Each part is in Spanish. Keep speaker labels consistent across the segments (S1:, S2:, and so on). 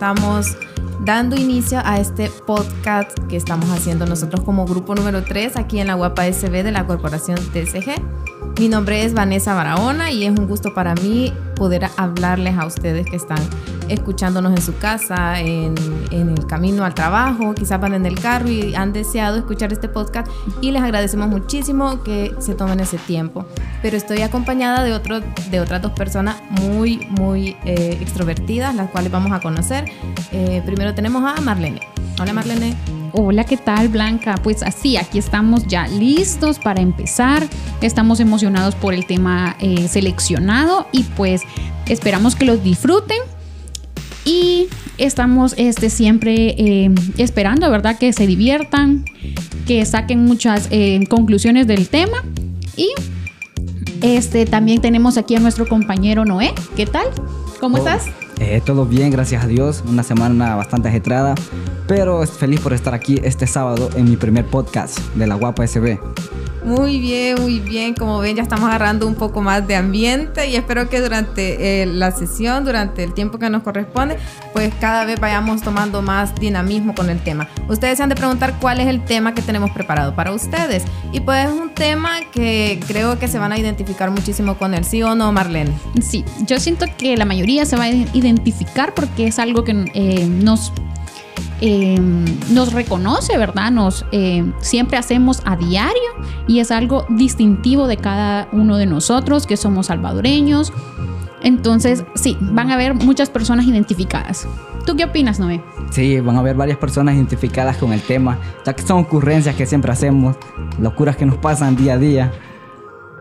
S1: Estamos dando inicio a este podcast que estamos haciendo nosotros como grupo número 3 aquí en la Guapa SB de la corporación TCG. Mi nombre es Vanessa Barahona y es un gusto para mí poder hablarles a ustedes que están escuchándonos en su casa, en, en, el camino al trabajo, quizás van en el carro y han deseado escuchar este podcast y les agradecemos muchísimo que se tomen ese tiempo. Pero estoy acompañada de, otro, de otras dos personas muy, muy eh, extrovertidas, las cuales vamos a conocer. Eh, primero tenemos a Marlene. Hola Marlene.
S2: Hola, ¿qué tal Blanca? Pues así, aquí estamos ya listos para empezar. Estamos emocionados por el tema eh, seleccionado y pues esperamos que los disfruten. Y estamos este, siempre eh, esperando, ¿verdad? Que se diviertan, que saquen muchas eh, conclusiones del tema. Y este, también tenemos aquí a nuestro compañero Noé. ¿Qué tal? ¿Cómo
S3: Oh,
S2: estás?
S3: eh, todo bien, gracias a Dios. Una semana bastante ajetrada, pero feliz por estar aquí este sábado en mi primer podcast de la Guapa SB.
S1: Muy bien, muy bien. Como ven, ya estamos agarrando un poco más de ambiente y espero que durante eh, la sesión, durante el tiempo que nos corresponde, pues cada vez vayamos tomando más dinamismo con el tema. Ustedes se han de preguntar cuál es el tema que tenemos preparado para ustedes. Y pues es un tema que creo que se van a identificar muchísimo con él, ¿sí o no, Marlene?
S2: Sí, yo siento que la mayoría se va a identificar porque es algo que eh, nos, eh, nos reconoce, ¿verdad? Nos eh, siempre hacemos a diario y es algo distintivo de cada uno de nosotros que somos salvadoreños. Entonces, sí, van a haber muchas personas identificadas. ¿Tú qué opinas, Noé?
S3: Sí, van a haber varias personas identificadas con el tema, ya que son ocurrencias que siempre hacemos, locuras que nos pasan día a día.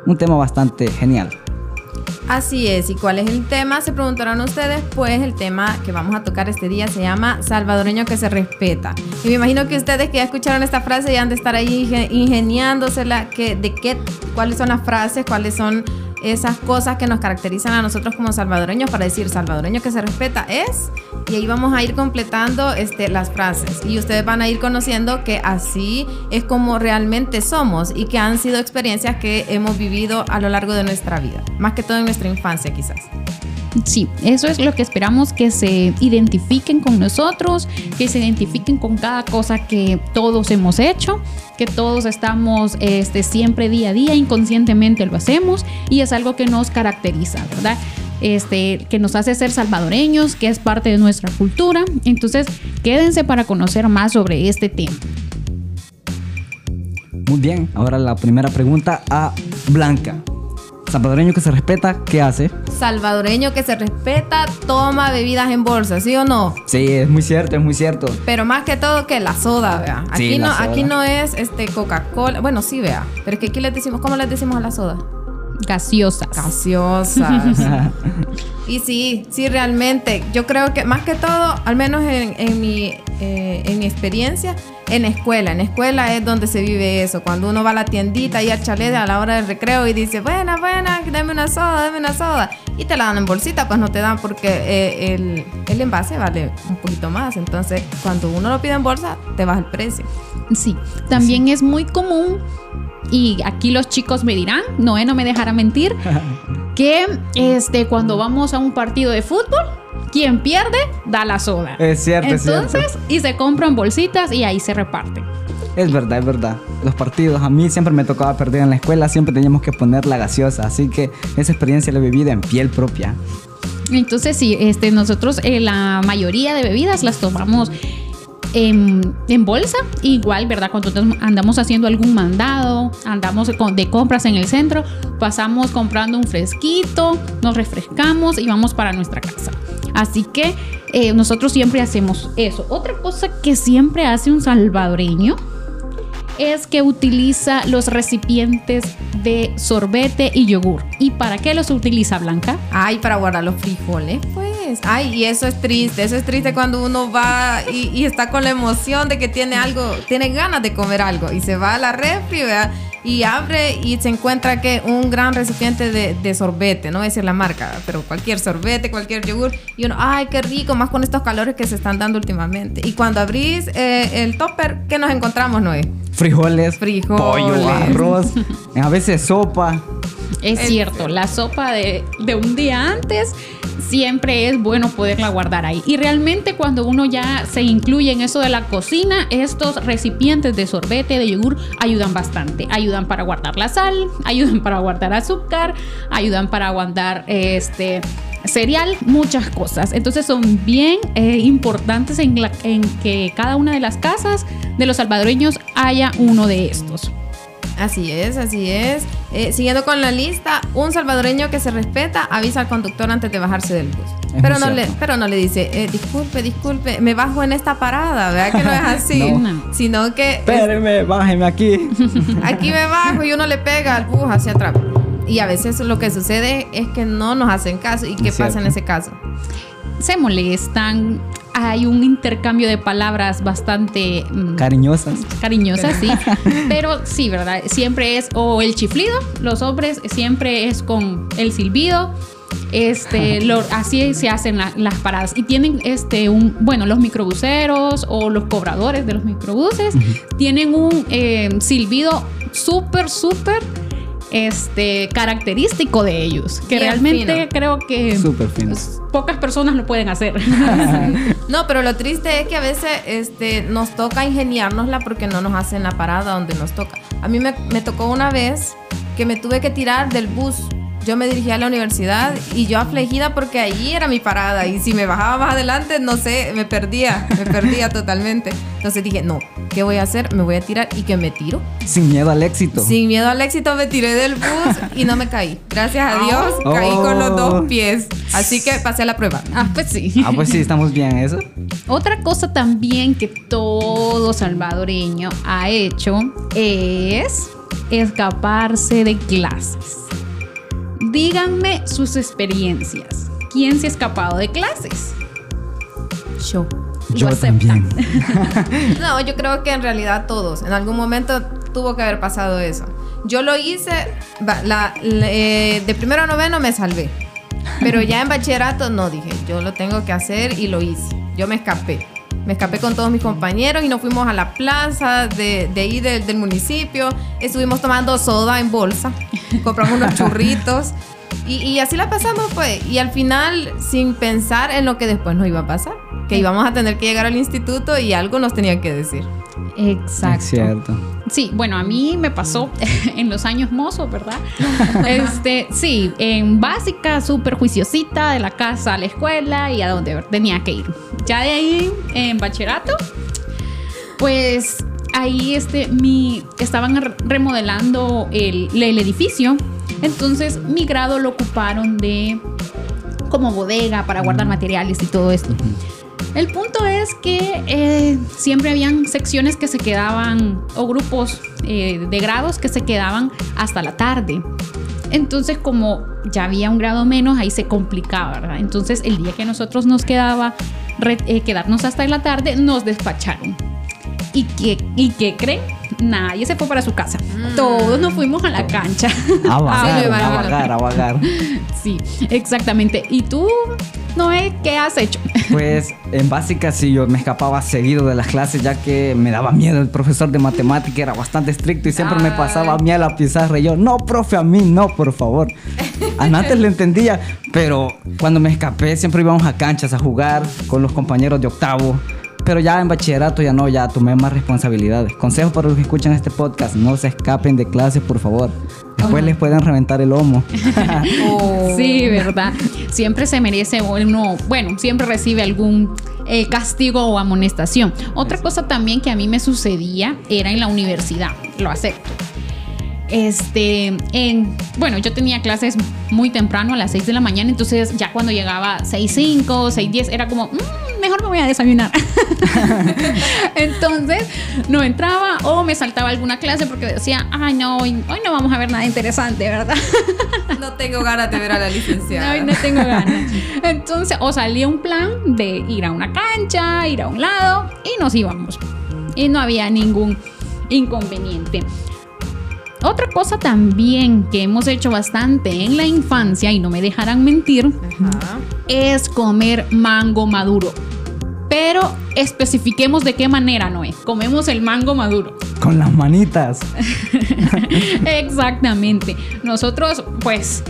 S3: Un tema bastante genial.
S1: Así es, ¿y cuál es el tema? Se preguntarán ustedes, pues el tema que vamos a tocar este día se llama Salvadoreño que se respeta. Y me imagino que ustedes que ya escucharon esta frase ya han de estar ahí inge- ingeniándosela, que, de qué, cuáles son las frases, cuáles son esas cosas que nos caracterizan a nosotros como salvadoreños para decir salvadoreño que se respeta es y ahí vamos a ir completando este, las frases y ustedes van a ir conociendo que así es como realmente somos y que han sido experiencias que hemos vivido a lo largo de nuestra vida, más que todo en nuestra infancia quizás.
S2: Sí, eso es lo que esperamos que se identifiquen con nosotros, que se identifiquen con cada cosa que todos hemos hecho, que todos estamos este, siempre día a día, inconscientemente lo hacemos y es algo que nos caracteriza, ¿verdad? Este, que nos hace ser salvadoreños, que es parte de nuestra cultura. Entonces, quédense para conocer más sobre este tema.
S3: Muy bien, ahora la primera pregunta a Blanca. Salvadoreño que se respeta, ¿qué hace?
S1: Salvadoreño que se respeta, toma bebidas en bolsa, ¿sí o no?
S3: Sí, es muy cierto, es muy cierto.
S1: Pero más que todo que la soda, vea. Aquí,
S3: Sí,
S1: no,
S3: soda.
S1: aquí no es este Coca-Cola. Bueno, sí, vea. Pero es que aquí les decimos, ¿cómo les decimos a la soda?
S2: Gaseosas.
S1: Gaseosas. y sí, sí, realmente. Yo creo que más que todo, al menos en, en mi, eh, en mi experiencia, en escuela. En escuela es donde se vive eso. Cuando uno va a la tiendita y al chalet a la hora del recreo y dice, buena, buena, dame una soda, dame una soda. Y te la dan en bolsita, pues no te dan porque eh, el, el envase vale un poquito más. Entonces, cuando uno lo pide en bolsa, te baja el precio.
S2: Sí, también es muy común, y aquí los chicos me dirán, Noé no me dejará mentir, que este, cuando vamos a un partido de fútbol, quien pierde da la soda.
S3: Es cierto, es cierto.
S2: Entonces, y se compran bolsitas y ahí se reparten.
S3: Es verdad, es verdad. Los partidos, a mí siempre me tocaba perder en la escuela, siempre teníamos que poner la gaseosa, así que esa experiencia la he vivido en piel propia.
S2: Entonces, sí, este, nosotros eh, la mayoría de bebidas las tomamos en, en bolsa. Igual, ¿verdad? Cuando andamos haciendo algún mandado, andamos de compras en el centro, pasamos comprando un fresquito, nos refrescamos y vamos para nuestra casa. Así que eh, nosotros siempre hacemos eso. Otra cosa que siempre hace un salvadoreño es que utiliza los recipientes de sorbete y yogur. ¿Y para qué los utiliza Blanca?
S1: Ay, para guardar los frijoles, pues. Ay, y eso es triste. Eso es triste cuando uno va y, está con la emoción de que tiene algo, tiene ganas de comer algo y se va a la refri, ¿verdad? Y abre y se encuentra que un gran recipiente de, de sorbete, no voy a decir la marca, pero cualquier sorbete, cualquier yogur, y uno, ay, qué rico, más con estos calores que se están dando últimamente. Y cuando abrís eh, el topper, ¿qué nos encontramos, Noé?
S3: Frijoles,
S1: Frijoles.
S3: pollo, arroz, a veces sopa.
S2: Es cierto, la sopa de, de un día antes siempre es bueno poderla guardar ahí. Y realmente cuando uno ya se incluye en eso de la cocina, estos recipientes de sorbete, de yogur, ayudan bastante. Ayudan para guardar la sal, ayudan para guardar azúcar, ayudan para guardar este cereal, muchas cosas. Entonces son bien eh, importantes en, la- en que cada una de las casas de los salvadoreños haya uno de estos.
S1: Así es, así es. Eh, siguiendo con la lista, un salvadoreño que se respeta avisa al conductor antes de bajarse del bus.
S3: Es
S1: Pero no, le, pero no le dice, eh, disculpe, disculpe, me bajo en esta parada, ¿verdad? Que no es así.
S2: No.
S1: Sino que es-
S3: Espéreme, bájeme aquí.
S1: aquí me bajo y uno le pega al bus hacia atrás. Y a veces lo que sucede es que no nos hacen caso. ¿Y qué
S3: Es
S1: pasa en ese caso?
S2: Se molestan, hay un intercambio de palabras bastante mm,
S3: Cariñosas.
S2: cariñosas, sí. Pero sí, ¿verdad? Siempre es o el chiflido, los hombres siempre es con el silbido. Este, lo- así se hacen la- las paradas. Y tienen este un, bueno, los microbuseros o los cobradores de los microbuses tienen un eh, silbido súper, súper este, característico de ellos. Que
S1: Bien
S2: realmente
S1: fino.
S2: creo que
S3: Súper
S2: pocas personas lo pueden hacer.
S1: No, pero lo triste es que a veces este, nos toca ingeniárnosla porque no nos hacen la parada donde nos toca. A mí me, me tocó una vez que me tuve que tirar del bus. Yo me dirigía a la universidad y yo afligida porque ahí era mi parada y si me bajaba más adelante, no sé, me perdía, me perdía totalmente. Entonces dije, no, ¿qué voy a hacer? Me voy a tirar y que me tiro.
S3: Sin miedo al éxito.
S1: Sin miedo al éxito me tiré del bus y no me caí. Gracias a Dios,
S3: Oh.
S1: caí con los dos pies. Así que pasé la prueba.
S2: ah, pues sí.
S3: Ah, pues sí, estamos bien, ¿eso?
S2: Otra cosa también que todo salvadoreño ha hecho es escaparse de clases. Díganme sus experiencias. ¿Quién se ha escapado de clases?
S1: Yo.
S3: Yo también.
S1: No, yo creo que en realidad todos. En algún momento tuvo que haber pasado eso. Yo lo hice, va- la- la- eh, de primero a noveno me salvé. Pero ya en bachillerato no dije, yo lo tengo que hacer y lo hice. Yo me escapé. Me escapé con todos mis compañeros y nos fuimos a la plaza de, de ahí del, del municipio. Estuvimos tomando soda en bolsa. Compramos unos churritos. Y, y así la pasamos, pues. Y al final, sin pensar en lo que después nos iba a pasar. Que íbamos a tener que llegar al instituto y algo nos tenían que decir.
S2: Exacto.
S3: Es cierto.
S2: Sí, bueno, a mí me pasó en los años mozos, ¿verdad? Este, sí, en básica, súper juiciosita, de la casa a la escuela y a donde tenía que ir. Ya de ahí, en bachillerato, pues ahí este, mi, estaban re- remodelando el, el edificio. Entonces, mi grado lo ocuparon de como bodega para guardar materiales y todo esto. El punto es que eh, siempre habían secciones que se quedaban, o grupos eh, de grados que se quedaban hasta la tarde. Entonces, como ya había un grado menos, ahí se complicaba, ¿verdad? Entonces, el día que nosotros nos quedaba eh, quedarnos hasta la tarde, nos despacharon. ¿Y qué, ¿Y qué creen? Nadie se fue para su casa. Todos nos fuimos a la cancha.
S3: A vagar, a vagar, a vagar.
S2: sí, exactamente. ¿Y tú, Noé, qué has hecho?
S3: Pues en básica sí, yo me escapaba seguido de las clases ya que me daba miedo. El profesor de matemática era bastante estricto y siempre me
S1: Ay.
S3: pasaba a mí a la pizarra. Y yo, no, profe, a mí no, por favor. Antes le entendía, pero cuando me escapé siempre íbamos a canchas a jugar con los compañeros de octavo. Pero ya en bachillerato ya no, ya tomé más responsabilidades. Consejo para los que escuchan este podcast, no se escapen de clases, por favor. Después les pueden reventar el lomo.
S2: Sí, ¿verdad? Siempre se merece uno, bueno, siempre recibe algún eh, castigo o amonestación. Otra cosa también que a mí me sucedía era en la universidad, lo acepto. Este, en, bueno, yo tenía clases muy temprano, a las 6 de la mañana, entonces ya cuando llegaba 6.05, 6.10, era como, "Mm, me mejor me voy a desayunar. Entonces, no entraba o me saltaba alguna clase porque decía, ay, no, hoy, hoy no vamos a ver nada interesante, ¿verdad?
S1: No tengo ganas de ver a la licenciada.
S2: Hoy no tengo ganas. Entonces, o salía un plan de ir a una cancha, ir a un lado y nos íbamos. Y no había ningún inconveniente. Otra cosa también que hemos hecho bastante en la infancia, y no me dejarán mentir,
S1: Ajá.
S2: es comer mango maduro. Pero especifiquemos de qué manera, Noé. Comemos el mango maduro.
S3: Con las manitas.
S2: Exactamente. Nosotros, pues,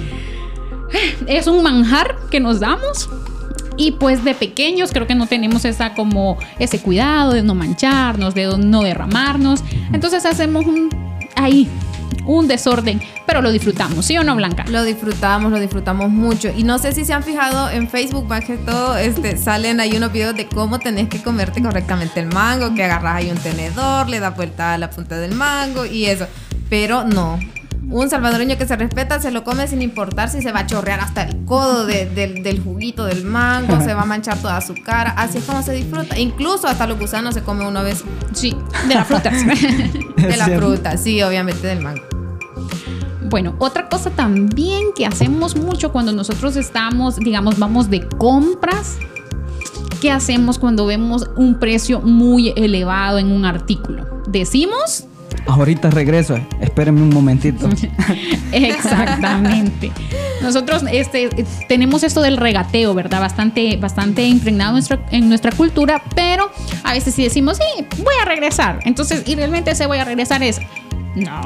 S2: es un manjar que nos damos. Y pues de pequeños creo que no tenemos esa como ese cuidado de no mancharnos, de no derramarnos. Entonces hacemos un ahí un desorden, pero lo disfrutamos, ¿sí o no, Blanca?
S1: Lo disfrutamos, lo disfrutamos mucho. Y no sé si se han fijado en Facebook, más que todo, este, salen ahí unos videos de cómo tenés que comerte correctamente el mango, que agarras ahí un tenedor, le das vuelta a la punta del mango y eso. Pero no. Un salvadoreño que se respeta se lo come sin importar si se va a chorrear hasta el codo de- del- del juguito del mango, se va a manchar toda su cara. Así es como se disfruta. Incluso hasta los gusanos se come una vez
S2: Sí, de las frutas.
S1: de la fruta. Sí, obviamente del mango.
S2: Bueno, otra cosa también que hacemos mucho cuando nosotros estamos, digamos, vamos de compras, ¿qué hacemos cuando vemos un precio muy elevado en un artículo? Decimos,
S3: Ahorita regreso. Espérenme un momentito.
S2: exactamente. Nosotros este, tenemos esto del regateo, ¿verdad? Bastante, bastante impregnado en nuestra, en nuestra cultura, pero a veces sí decimos, sí, voy a regresar. Entonces, y realmente ese voy a regresar es, no,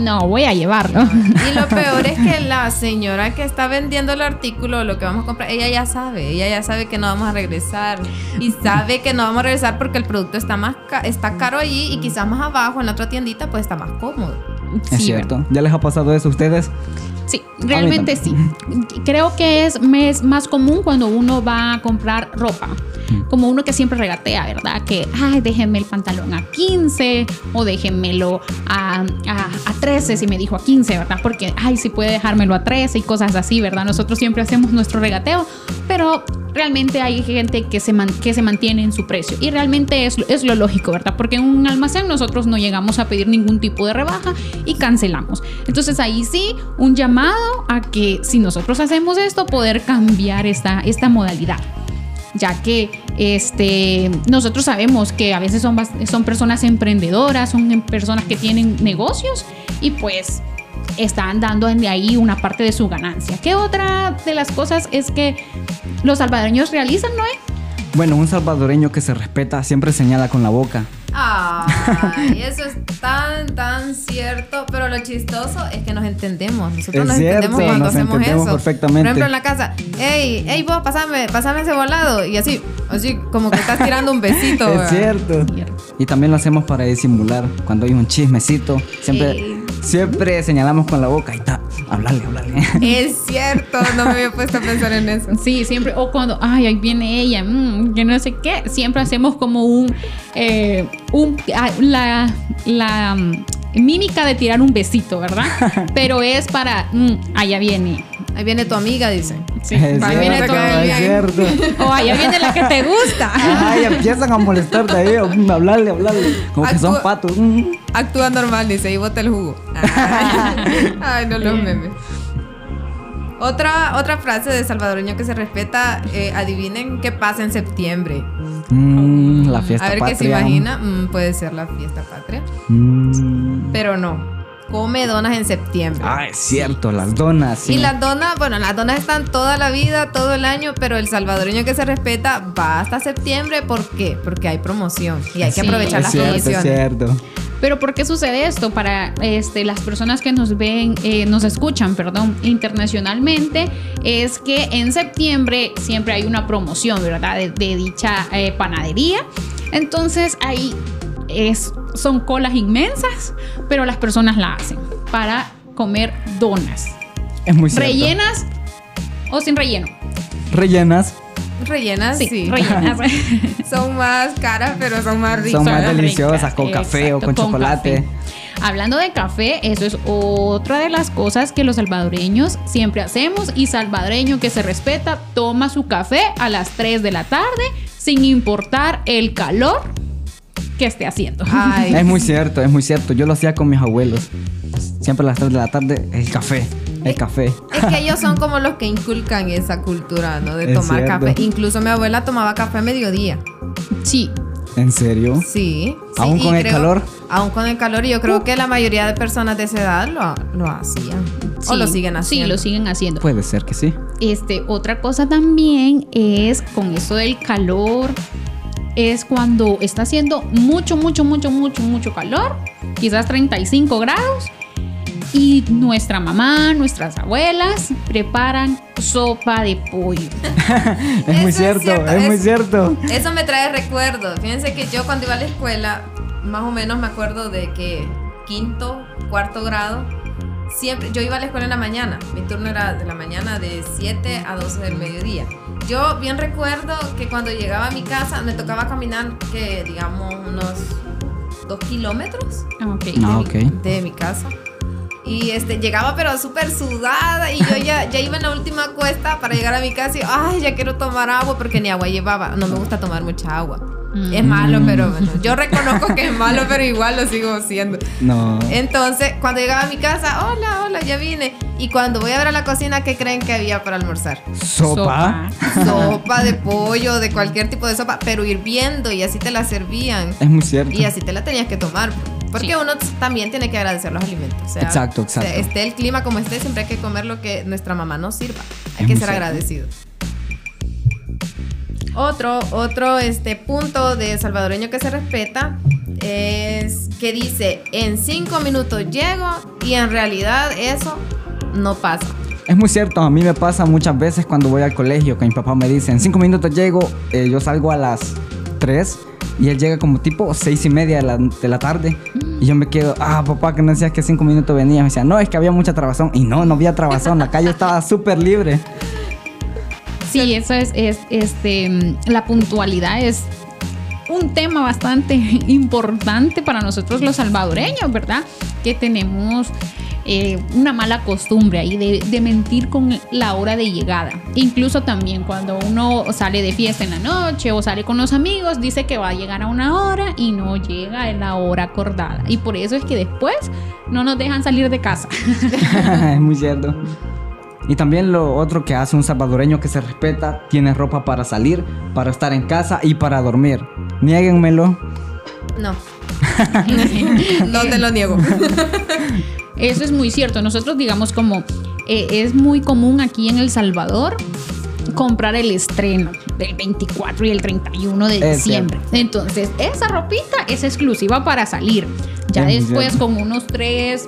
S2: no, voy a llevarlo.
S1: Y lo peor es que la señora que está vendiendo el artículo, lo que vamos a comprar, ella ya sabe, ella ya sabe que no vamos a regresar y sabe que no vamos a regresar porque el producto está más ca- está caro allí y quizás más abajo en la otra tiendita pues está más cómodo.
S3: Es
S2: Sí,
S3: cierto. ¿Ya les ha pasado eso a ustedes?
S2: Sí, realmente sí. Creo que es mes- más común cuando uno va a comprar ropa. Como uno que siempre regatea, ¿verdad? Que, ay, déjenme el pantalón a 15 o déjenmelo a, a, a 13 si me dijo a 15, ¿verdad? Porque, ay, si puede dejármelo a 13 y cosas así, ¿verdad? Nosotros siempre hacemos nuestro regateo, pero realmente hay gente que se, que se mantiene en su precio. Y realmente es, es lo lógico, ¿verdad? Porque en un almacén nosotros no llegamos a pedir ningún tipo de rebaja y cancelamos. Entonces ahí sí, un llamado a que si nosotros hacemos esto, poder cambiar esta, esta modalidad. Ya que este, nosotros sabemos que a veces son, son personas emprendedoras, son em- personas que tienen negocios y pues están dando de ahí una parte de su ganancia. ¿Qué otra de las cosas es que los salvadoreños realizan, Noé?
S3: Bueno, un salvadoreño que se respeta siempre señala con la boca.
S1: Ay, eso es tan, tan cierto, pero lo chistoso es que nos entendemos. Nosotros
S3: Es
S1: nos
S3: cierto,
S1: entendemos cuando
S3: nos
S1: hacemos
S3: entendemos
S1: eso.
S3: perfectamente.
S1: Por ejemplo, en la casa, hey, hey, vos, pasame, pasame ese volado. Y así, así como que estás tirando un besito.
S3: es
S1: ¿verdad?
S3: cierto. Y también lo hacemos para disimular. Cuando hay un chismecito, siempre, siempre señalamos con la boca. Ahí está, hablarle, hablarle.
S1: Es cierto, no me había puesto a pensar en eso.
S2: Sí, siempre, o cuando, ay, ahí viene ella, mm, que no sé qué, siempre hacemos como un, eh, un ah, la, la mm, mímica de tirar un besito, ¿verdad? Pero es para, mm, allá viene.
S1: Ahí viene tu amiga, dice.
S2: Sí,
S3: es
S2: ahí viene tu
S1: todo
S3: es
S2: amiga.
S3: cierto.
S2: O allá viene la que te gusta.
S3: Ay, empiezan a molestarte ahí, mm, hablarle, hablarle. Como que son patos.
S1: Actúa normal, dice, y bota el jugo. Ay, Ay, no los memes. Otra, otra frase de salvadoreño que se respeta, eh, adivinen qué pasa en septiembre.
S3: Mm, la fiesta
S1: A ver
S3: patria.
S1: qué se imagina. Mm, puede ser la fiesta patria.
S3: Mm.
S1: Pero no. Come donas en septiembre.
S3: Ah, es cierto, las donas. sí.
S1: Y las donas, bueno, las donas están toda la vida, todo el año, pero el salvadoreño que se respeta va hasta septiembre. ¿Por qué? Porque hay promoción y hay que
S2: Sí,
S1: aprovechar las
S3: cierto, es
S1: promociones.
S3: cierto.
S2: Pero ¿por qué sucede esto? Para este, las personas que nos ven, eh, nos escuchan, perdón, internacionalmente, es que en septiembre siempre hay una promoción, ¿verdad? De, de dicha eh, panadería. Entonces ahí es, son colas inmensas, pero las personas la hacen para comer donas.
S3: Es muy cierto.
S2: ¿Rellenas o sin relleno?
S3: Rellenas.
S1: Rellenas, sí.
S2: Sí, rellenas.
S1: Son más caras, pero son más ricas.
S3: Son más
S2: Son
S3: deliciosas,
S2: ricas,
S3: con café o con
S2: con
S3: chocolate.
S2: café. Hablando de café, eso es otra de las cosas que los salvadoreños siempre hacemos y salvadoreño que se respeta toma su café a las 3 de la tarde sin importar el calor que esté haciendo.
S1: Ay,
S3: Es muy cierto, es muy cierto. Yo lo hacía con mis abuelos. Siempre a las 3 de la tarde, el café. El café.
S1: Es que ellos son como los que inculcan esa cultura, ¿no? De
S3: Es
S1: tomar
S3: cierto.
S1: café. Incluso mi abuela tomaba café a mediodía.
S2: Sí,
S3: ¿En serio?
S1: Sí.
S3: ¿Aún con el calor?
S1: Aún con el calor. Y yo creo que la mayoría de personas de esa edad lo, lo hacían. O lo siguen haciendo.
S2: Sí, lo siguen haciendo.
S3: Puede ser que sí.
S2: Este, otra cosa también es con eso del calor, es cuando está haciendo mucho, mucho, mucho, mucho, mucho calor, quizás 35 grados, y nuestra mamá, nuestras abuelas preparan sopa de pollo.
S3: Es muy
S1: es
S3: cierto,
S1: cierto,
S3: es muy cierto.
S1: Eso me trae recuerdos. Fíjense que yo cuando iba a la escuela, más o menos me acuerdo de que quinto, cuarto grado, siempre, yo iba a la escuela en la mañana. Mi turno era de la mañana de 7 a 12 del mediodía. Yo bien recuerdo que cuando llegaba a mi casa me tocaba caminar, que digamos, unos dos kilómetros
S2: Ah, ok.
S3: Ah,
S1: de, mi-
S3: ok.
S1: de mi casa. Y este, llegaba pero súper sudada y yo ya, ya iba en la última cuesta para llegar a mi casa y, ay, ya quiero tomar agua porque ni agua llevaba. No me gusta tomar mucha agua.
S2: Mm.
S1: Es malo, pero bueno, yo reconozco que es malo, pero igual lo sigo haciendo.
S3: No.
S1: Entonces, cuando llegaba a mi casa, hola, hola, ya vine. Y cuando voy a ver a la cocina, ¿qué creen que había para almorzar?
S3: Sopa.
S1: Sopa de pollo, de cualquier tipo de sopa, pero hirviendo y así te la servían.
S3: Es muy cierto.
S1: Y así te la tenías que tomar. Porque
S2: Sí.
S1: uno también tiene que agradecer los alimentos. O sea,
S3: Exacto, exacto.
S1: Esté el clima como esté, siempre hay que comer lo que nuestra mamá nos sirva. Hay
S3: Es
S1: que ser
S3: cierto.
S1: agradecido. Otro, otro este, punto de salvadoreño que se respeta es que dice, en cinco minutos llego y en realidad eso no pasa.
S3: Es muy cierto, a mí me pasa muchas veces cuando voy al colegio que mi papá me dice, en cinco minutos llego, eh, yo salgo a las 3 y él llega como tipo seis y media de la, de la tarde y yo me quedo, ah papá, que no decías que cinco minutos venía. Me decía, no, es que había mucha trabazón y no, no había trabazón, la calle estaba súper libre.
S2: Sí, eso es, es este, la puntualidad es un tema bastante importante para nosotros los salvadoreños, ¿verdad? Que tenemos eh, una mala costumbre ahí de, de mentir con la hora de llegada. Incluso también cuando uno sale de fiesta en la noche o sale con los amigos, dice que va a llegar a una hora y no llega en la hora acordada. Y por eso es que después no nos dejan salir de casa.
S3: es muy cierto. Y también lo otro que hace un salvadoreño que se respeta, tiene ropa para salir, para estar en casa y para dormir. Niéguenmelo.
S1: No. no te lo niego.
S2: Eso es muy cierto. Nosotros, digamos, como eh, es muy común aquí en El Salvador comprar el estreno del 24 y el 31 de
S3: Es
S2: diciembre. Entonces, esa ropita es exclusiva para salir. Ya
S3: Es
S2: después,
S3: cierto.
S2: con unos 3,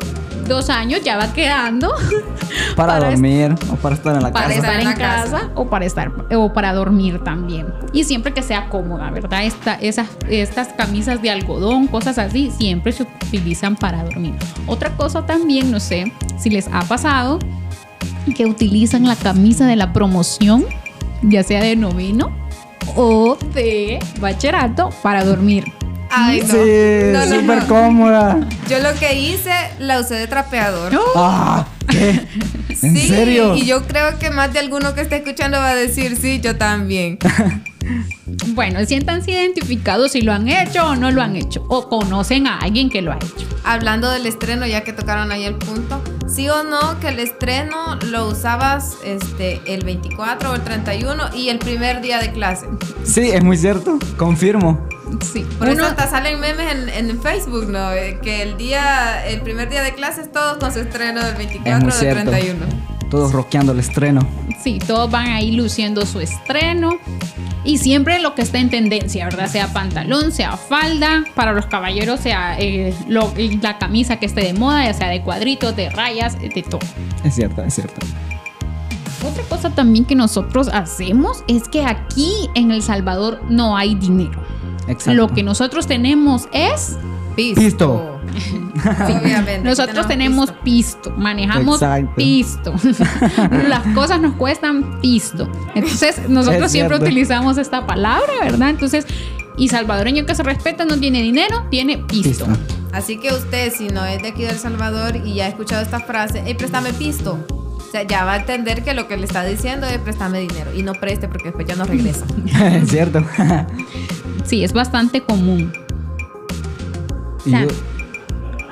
S2: 2 años, ya va quedando
S3: Para,
S2: Para
S3: dormir o para estar en la
S2: para
S3: casa.
S2: estar en
S1: la
S2: casa,
S1: casa.
S2: o para estar o para dormir también. Y siempre que sea cómoda, ¿verdad? Esta, esas, estas camisas de algodón, cosas así, siempre se utilizan para dormir. Otra cosa también, no sé si les ha pasado, que utilizan la camisa de la promoción, ya sea de noveno o de bachillerato, para dormir.
S1: Ay, no.
S3: Sí,
S1: No, no,
S3: súper
S1: no.
S3: cómoda.
S1: Yo lo que hice, la usé de trapeador.
S3: Ah, ¿qué? ¿En
S1: sí,
S3: serio?
S1: y yo creo que más de alguno que esté escuchando va a decir, sí, yo también.
S2: Bueno, siéntanse identificados si lo han hecho o no lo han hecho, o conocen a alguien que lo ha hecho.
S1: Hablando del estreno, ya que tocaron ahí el punto, sí o no que el estreno lo usabas este, el 24 o el 31 y el primer día de clase.
S3: Sí, es muy cierto. Confirmo.
S2: Sí,
S1: Por
S2: uno-
S1: eso hasta salen memes en, en Facebook, ¿no? Que el día, el primer día de clases todos con su estreno del 24
S3: Es
S1: del
S3: cierto.
S1: 31.
S3: Todos rockeando el estreno.
S2: Sí, todos van ahí luciendo su estreno. Y siempre lo que está en tendencia, ¿verdad? Sea pantalón, sea falda. Para los caballeros, sea eh, lo- la camisa que esté de moda, ya sea de cuadritos, de rayas, de todo.
S3: Es cierto, es cierto.
S2: Otra cosa también que nosotros hacemos es que aquí en El Salvador no hay dinero.
S3: Exacto.
S2: Lo que nosotros tenemos es
S1: Pisto.
S3: Pisto.
S1: Sí, obviamente.
S2: Nosotros tenemos pisto, manejamos
S3: Exacto.
S2: pisto. Las cosas nos cuestan pisto. Entonces, nosotros
S3: Es
S2: siempre
S3: cierto.
S2: utilizamos esta palabra, ¿verdad? Entonces, y salvadoreño que se respeta no tiene dinero, tiene pisto.
S3: Pisto.
S1: Así que usted, si no es de aquí de El Salvador y ya ha escuchado esta frase, hey, préstame pisto. O sea, ya va a entender que lo que le está diciendo es préstame dinero y no preste porque después ya no regresa.
S3: es cierto.
S2: Sí, es bastante común.
S3: y, yo-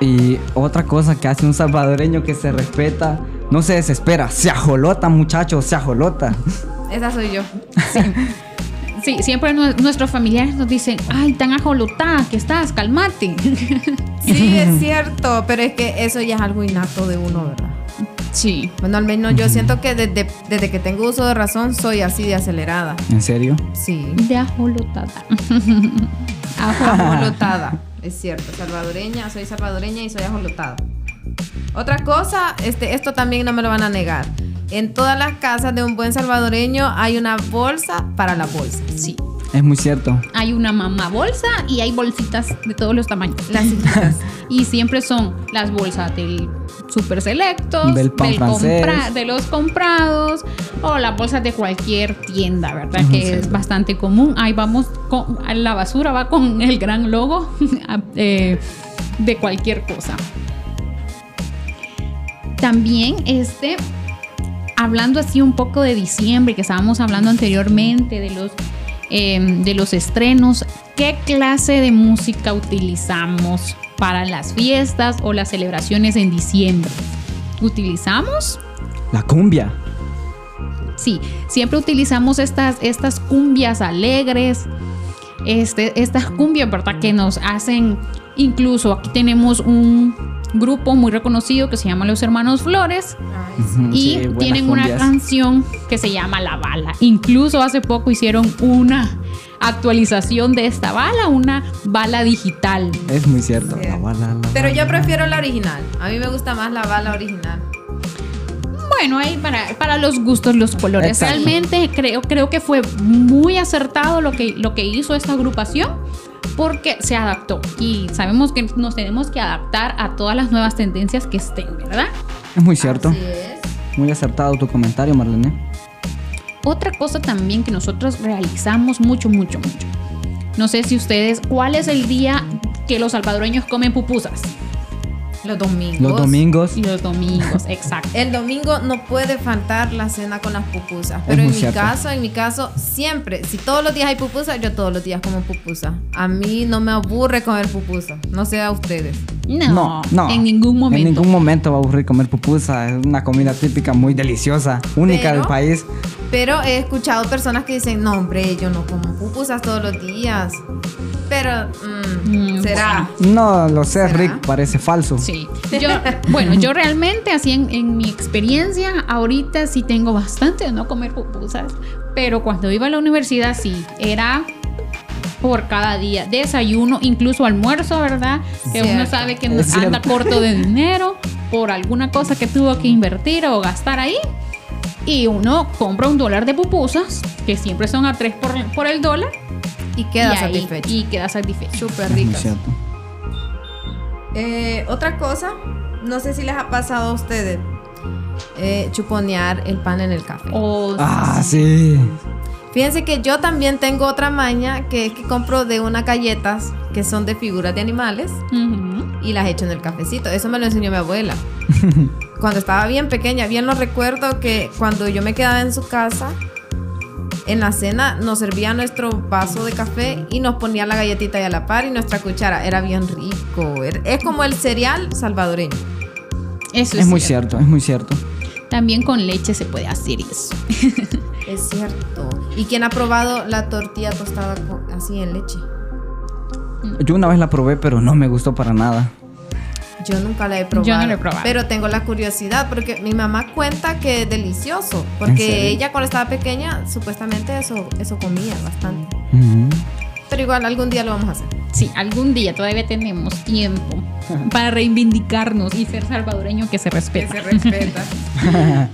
S3: y otra cosa que hace un salvadoreño que se respeta, no se desespera, se ajolota, muchachos, se ajolota.
S1: Esa soy yo.
S2: Sí, siempre nue- nuestros familiares nos dicen, ay, tan ajolotada que estás, calmate.
S1: Sí, es cierto, pero es que eso ya es algo innato de uno, ¿verdad?
S2: Sí.
S1: Bueno, al menos yo siento que desde, desde que tengo uso de razón soy así de acelerada.
S3: ¿En serio?
S1: Sí.
S2: De ajolotada.
S1: Ajolotada. Es cierto, salvadoreña, soy salvadoreña y soy ajolotada. Otra cosa, este, esto también no me lo van a negar. En todas las casas de un buen salvadoreño hay una bolsa para la bolsa.
S2: Sí.
S3: Es muy cierto.
S2: Hay una mamá bolsa y hay bolsitas de todos los tamaños.
S1: Las.
S2: Y siempre son las bolsas del super selectos,
S3: Del pan
S2: de los comprados o las bolsas de cualquier tienda, ¿verdad? Que es bastante común. Ahí vamos con la basura va con el gran logo eh, de cualquier cosa. También este hablando así un poco de diciembre que estábamos hablando anteriormente de los eh, de los estrenos, ¿qué clase de música utilizamos para las fiestas o las celebraciones en diciembre? ¿Utilizamos?
S3: La cumbia.
S2: Sí, siempre utilizamos estas, estas cumbias alegres, este, estas cumbias, ¿verdad? Que nos hacen, incluso aquí tenemos un grupo muy reconocido que se llama Los Hermanos Flores y
S3: sí,
S2: tienen una canción que se llama La Bala. Incluso hace poco hicieron una actualización de esta bala, una bala digital.
S3: Es muy cierto.
S1: Sí.
S3: La bala, la
S1: Pero yo prefiero la original. A mí me gusta más la bala original.
S2: Bueno, ahí para, para los gustos, los colores.
S3: Exacto.
S2: Realmente creo, creo que fue muy acertado lo que, lo que hizo esta agrupación porque se adaptó y sabemos que nos tenemos que adaptar a todas las nuevas tendencias que estén, ¿verdad?
S3: Es muy cierto.
S1: Así es.
S3: Muy acertado tu comentario, Marlene.
S2: Otra cosa también que nosotros realizamos mucho, mucho, mucho. No sé si ustedes, ¿cuál es el día que los salvadoreños comen pupusas?
S1: Los domingos.
S3: Los domingos.
S2: Los domingos, exacto.
S1: El domingo no puede faltar la cena con las pupusas. Pero en mi
S3: cierto.
S1: caso, en mi caso, siempre, si todos los días hay pupusa, yo todos los días como pupusa. A mí no me aburre comer pupusa. No sé a ustedes.
S2: No, en ningún momento.
S3: En ningún momento va a aburrir comer pupusa. Es una comida típica muy deliciosa, única
S1: Pero-
S3: del país.
S1: Pero he escuchado personas que dicen, no, hombre, yo no como pupusas todos los días. Pero, mm,
S2: Mm,
S1: será.
S3: No lo sé,
S1: ¿Será?
S3: Rick, parece falso.
S2: Sí. Yo, bueno, yo realmente, así en, en mi experiencia, ahorita sí tengo bastante de no comer pupusas. Pero cuando iba a la universidad, sí, era por cada día. Desayuno, incluso almuerzo, ¿verdad? Que uno sabe que
S3: Es
S2: anda
S3: cierto.
S2: corto de dinero por alguna cosa que tuvo que invertir o gastar ahí. Y uno compra un dólar de pupusas, que siempre son a 3 por, por el dólar.
S1: Y queda
S2: y ahí-
S1: satisfecho.
S2: Y queda satisfecho.
S1: Súper
S3: cierto.
S1: Eh, otra cosa, no sé si les ha pasado a ustedes. eh, chuponear el pan en el café.
S2: O
S3: Ah, sí.
S1: Fíjense que yo también tengo otra maña que es que compro de unas galletas que son de figuras de animales
S2: Ujú.
S1: y las echo en el cafecito. Eso me lo enseñó mi abuela. cuando estaba bien pequeña, bien lo recuerdo que cuando yo me quedaba en su casa, en la cena nos servía nuestro vaso de café y nos ponía la galletita ahí a la par y nuestra cuchara. Era bien rico. Era- Es como el cereal salvadoreño.
S2: Eso
S3: Es muy cierto, es muy cierto.
S2: También con leche se puede hacer eso.
S1: Es cierto. ¿Y quién ha probado la tortilla tostada con- así en leche?
S3: Yo una vez la probé, pero no me gustó para nada.
S1: Yo nunca la he probado.
S2: Yo no la he probado.
S1: Pero tengo la curiosidad porque mi mamá cuenta que es delicioso.
S3: ¿En
S1: Porque ella cuando estaba pequeña, supuestamente eso, eso comía bastante. Pero igual algún día lo vamos a hacer.
S2: Sí, algún día todavía tenemos tiempo para reivindicarnos y ser salvadoreño que se respeta.
S1: respeta.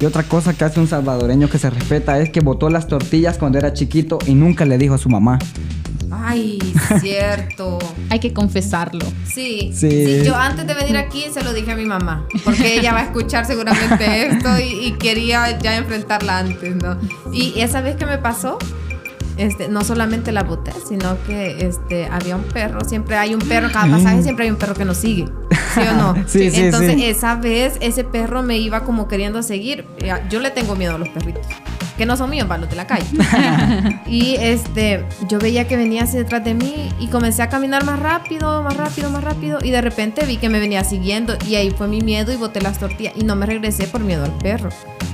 S3: Y otra cosa que hace un salvadoreño que se respeta es que botó las tortillas cuando era chiquito y nunca le dijo a su mamá.
S1: Ay, cierto.
S2: Hay que confesarlo.
S1: Sí,
S3: Sí.
S1: sí. Yo antes de venir aquí se lo dije a mi mamá. Porque ella va a escuchar seguramente esto y, y quería ya enfrentarla antes, ¿no? Y esa vez que me pasó, este, no solamente la boté, sino que este, había un perro, siempre hay un perro, cada pasaje siempre hay un perro que nos sigue, ¿sí o no?
S3: Sí, sí,
S1: Entonces
S3: sí.
S1: esa vez ese perro me iba como queriendo seguir. Ya, Yo le tengo miedo a los perritos, que no son míos, van los de la calle. y este, yo veía que venía hacia detrás de mí y comencé a caminar más rápido, más rápido, más rápido y de repente vi que me venía siguiendo y ahí fue mi miedo y boté las tortillas y no me regresé por miedo al perro.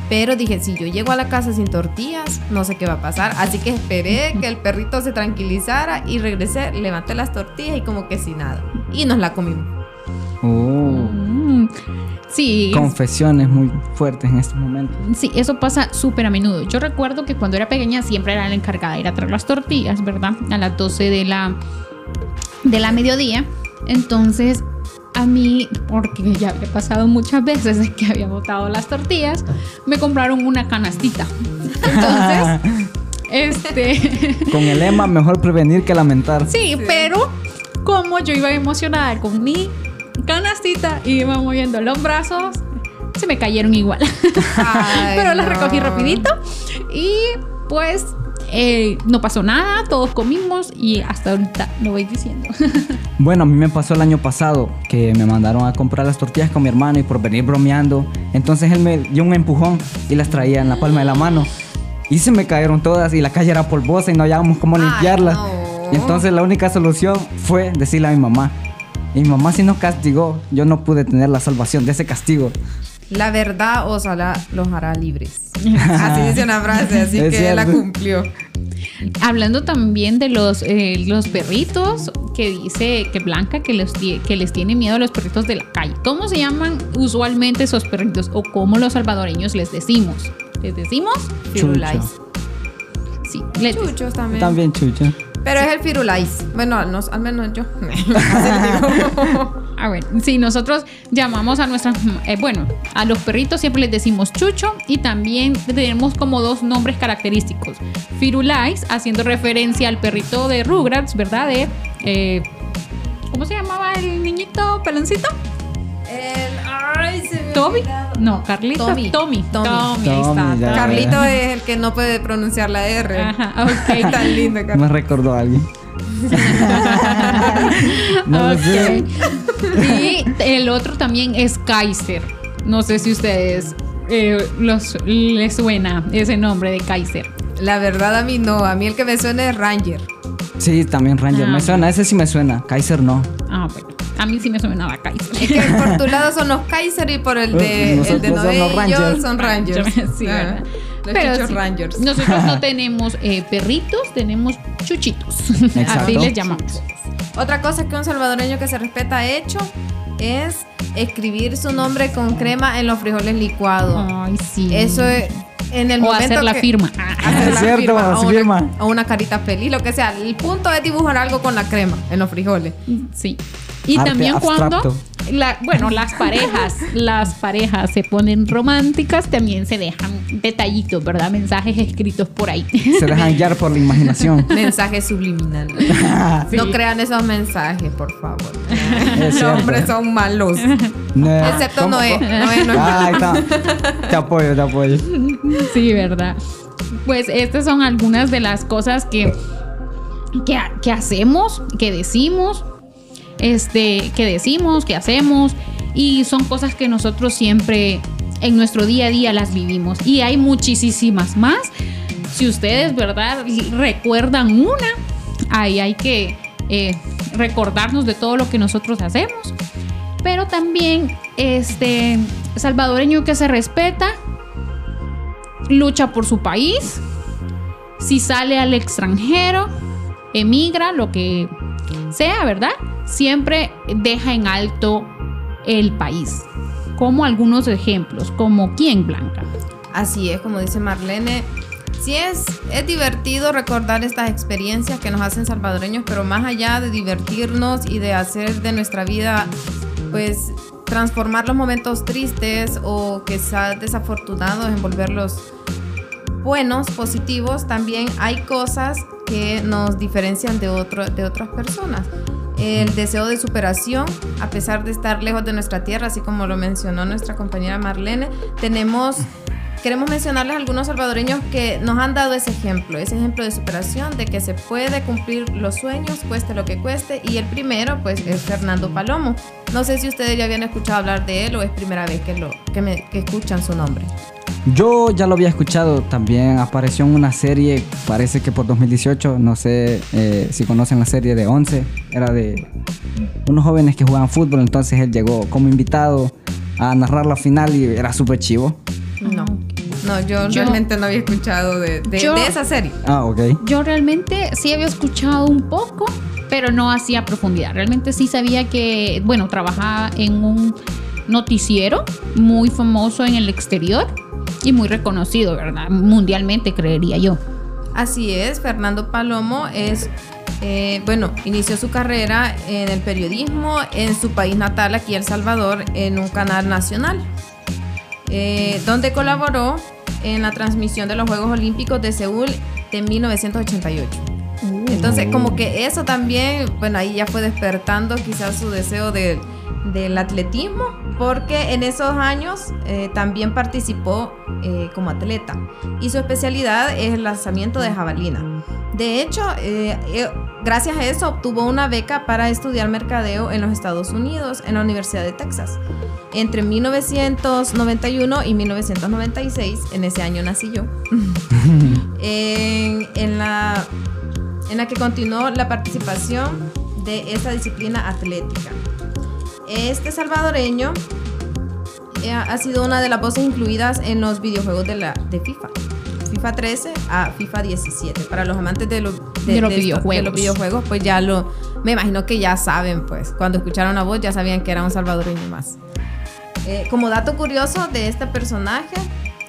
S1: Pero dije, si yo llego a la casa sin tortillas, no sé qué va a pasar. Así que esperé que el perrito se tranquilizara y regresé, levanté las tortillas y como que sin nada. Y nos la comimos.
S3: Uh,
S2: Mm, Sí,
S3: confesiones muy fuertes en este momento.
S2: Sí, eso pasa súper a menudo. Yo recuerdo que cuando era pequeña siempre era la encargada de ir a traer las tortillas, ¿verdad? A las 12 de la, de la mediodía. Entonces, a mí, porque ya había pasado muchas veces de que había botado las tortillas, me compraron una canastita. Entonces, este...
S3: Con el lema, mejor prevenir que lamentar.
S2: Sí, pero como yo iba emocionada con mi canastita y iba moviendo los brazos, se me cayeron igual.
S1: Ay,
S2: pero las
S1: no.
S2: recogí rapidito y pues eh, no pasó nada, todos comimos y hasta ahorita lo voy diciendo.
S3: Bueno, a mí me pasó el año pasado que me mandaron a comprar las tortillas con mi hermano y por venir bromeando, entonces él me dio un empujón y las traía en la palma de la mano. Y se me cayeron todas y la calle era polvosa y no hallábamos cómo
S1: Ay,
S3: limpiarlas.
S1: no.
S3: Y entonces la única solución fue decirle a mi mamá. Y mi mamá sí nos castigó, yo no pude tener la salvación de ese castigo.
S1: La verdad os hará, los hará libres. Así dice una frase, así
S3: Es
S1: que la
S3: cierto.
S1: cumplió.
S2: Hablando también de los, eh, los perritos, que dice que Blanca que, los que les tiene miedo a los perritos de la calle. ¿Cómo se llaman usualmente esos perritos? ¿O cómo los salvadoreños les decimos? ¿Les decimos?
S1: Firulais.
S2: Sí,
S1: Chuchos también.
S3: También chucha.
S1: Pero es el firulais. Bueno, al, nos- al menos yo.
S2: A ver, sí, nosotros llamamos a nuestras, eh, bueno, a los perritos siempre les decimos chucho y también tenemos como dos nombres característicos. Firulais, haciendo referencia al perrito de Rugrats, ¿verdad? De, eh, ¿cómo se llamaba el niñito peloncito?
S1: El, ay, se me
S2: ¿Toby?
S1: olvidaba.
S2: No, Carlito.
S1: Tommy.
S2: Tommy.
S1: Tommy.
S2: Tommy, ahí está.
S3: Tommy.
S1: Carlito es el que no puede pronunciar la R.
S2: Ajá, ok.
S1: Tan lindo, Carlito.
S3: Me recordó a alguien. no lo sé.
S2: Ok. Y el otro también es Kaiser. No sé si ustedes eh, los, les suena ese nombre de Kaiser.
S1: La verdad a mí no. A mí el que me suena es Ranger.
S3: Sí, también Ranger.
S2: Ah.
S3: Me suena, ese sí me suena. Kaiser no.
S2: Ah, bueno. A mí sí me sonaba Kaiser.
S1: Es que por tu lado son los Kaiser y por el de, el de
S3: Nosotros son los
S1: Noé y yo
S3: Rangers.
S1: son Rangers.
S2: Sí,
S1: Ah. Los
S2: Pero sí,
S1: Rangers.
S2: Nosotros no tenemos eh, perritos, tenemos chuchitos. Así
S3: Exacto.
S2: les llamamos.
S1: Otra cosa que un salvadoreño que se respeta ha hecho es escribir su nombre con crema en los frijoles licuados.
S2: Ay, sí.
S1: Eso es en el
S2: o
S1: momento
S2: hacer la
S1: que-
S2: firma. Ah,
S1: hacer
S3: Es
S1: la
S3: cierto,
S1: firma,
S3: su
S1: o una-
S3: firma.
S1: o una carita feliz, lo que sea. El punto es dibujar algo con la crema en los frijoles.
S2: Sí. Y
S3: Arte
S2: también
S3: abstracto.
S2: cuando, la, bueno, las parejas, las parejas se ponen románticas, también se dejan detallitos, ¿verdad? Mensajes escritos por ahí.
S3: Se dejan guiar por la imaginación.
S1: Mensaje subliminal.
S2: Sí.
S1: No crean esos mensajes, por favor. Los hombres son malos.
S3: No,
S1: Excepto
S3: ¿cómo?
S1: Noé. Noé no es
S3: Ah, ahí está. Te apoyo, te apoyo.
S2: Sí, ¿verdad? Pues estas son algunas de las cosas que, que, que hacemos, que decimos, este, que decimos, que hacemos, y son cosas que nosotros siempre en nuestro día a día las vivimos. Y hay muchísimas más. Si ustedes, ¿verdad? Recuerdan una, ahí hay que eh, recordarnos de todo lo que nosotros hacemos. Pero también, este, salvadoreño que se respeta, lucha por su país, si sale al extranjero, emigra, lo que sea, ¿verdad? Siempre deja en alto el país. Como algunos ejemplos, como quién, Blanca.
S1: Así es, como dice Marlene. Sí es, es divertido recordar estas experiencias que nos hacen salvadoreños, pero más allá de divertirnos y de hacer de nuestra vida, pues transformar los momentos tristes o quizás desafortunados en volverlos buenos, positivos, también hay cosas que nos diferencian de, otro, de otras personas. El deseo de superación, a pesar de estar lejos de nuestra tierra, así como lo mencionó nuestra compañera Marlene, tenemos queremos mencionarles algunos salvadoreños que nos han dado ese ejemplo, ese ejemplo de superación, de que se puede cumplir los sueños, cueste lo que cueste. Y el primero, pues, es Fernando Palomo. No sé si ustedes ya habían escuchado hablar de él o es primera vez que, lo, que, me, que escuchan su nombre.
S3: Yo ya lo había escuchado, también apareció en una serie, parece que por 2018, no sé eh, si conocen la serie de 11, era de unos jóvenes que jugaban fútbol, entonces él llegó como invitado a narrar la final y era súper chivo.
S1: No. No, yo,
S2: Yo-
S1: realmente no había escuchado de, de-
S2: Yo-
S1: de esa serie.
S3: Ah, ok.
S2: Yo realmente sí había escuchado un poco, pero no así a profundidad. Realmente sí sabía que, bueno, trabajaba en un noticiero muy famoso en el exterior y muy reconocido, ¿verdad? Mundialmente, creería yo.
S1: Así es, Fernando Palomo es, eh, bueno, inició su carrera en el periodismo en su país natal, aquí El Salvador, en un canal nacional, eh, donde colaboró en la transmisión de los Juegos Olímpicos de Seúl de 1988. Entonces, como que eso también, bueno, ahí ya fue despertando quizás su deseo de- del atletismo, porque en esos años eh, también participó eh, como atleta y su especialidad es el lanzamiento de jabalina. De hecho, eh, gracias a eso obtuvo una beca para estudiar mercadeo en los Estados Unidos, en la Universidad de Texas. Entre 1991 y 1996, en ese año nací yo, en, en la, en la que continuó la participación de esta disciplina atlética. Este salvadoreño eh, ha sido una de las voces incluidas en los videojuegos de, la, de FIFA. FIFA 13 a FIFA 17. Para los amantes de, los
S2: De los
S1: esto-
S2: videojuegos.
S1: de los videojuegos, pues ya lo, me imagino que ya saben, pues, cuando escucharon la voz ya sabían que era un salvadoreño más. Eh, como dato curioso de este personaje,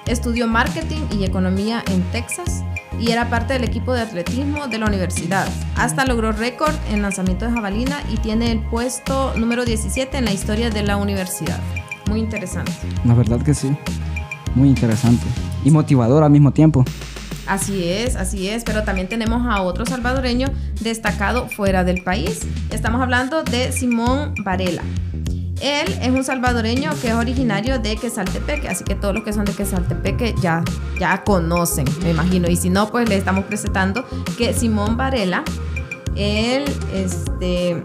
S1: estudió marketing y economía en Texas y era parte del equipo de atletismo de la universidad. Hasta logró récord en lanzamiento de jabalina y tiene el puesto número 17 en la historia de la universidad. Muy interesante.
S3: La verdad que sí. Muy interesante. Y motivador al mismo tiempo.
S1: Así es, así es, pero también tenemos a otro salvadoreño destacado fuera del país. Estamos hablando de Simón Varela. Él es un salvadoreño que es originario de Quesaltepeque, así que todos los que son de Quesaltepeque ya, ya conocen, me imagino. Y si no, pues le estamos presentando que Simón Varela, él este,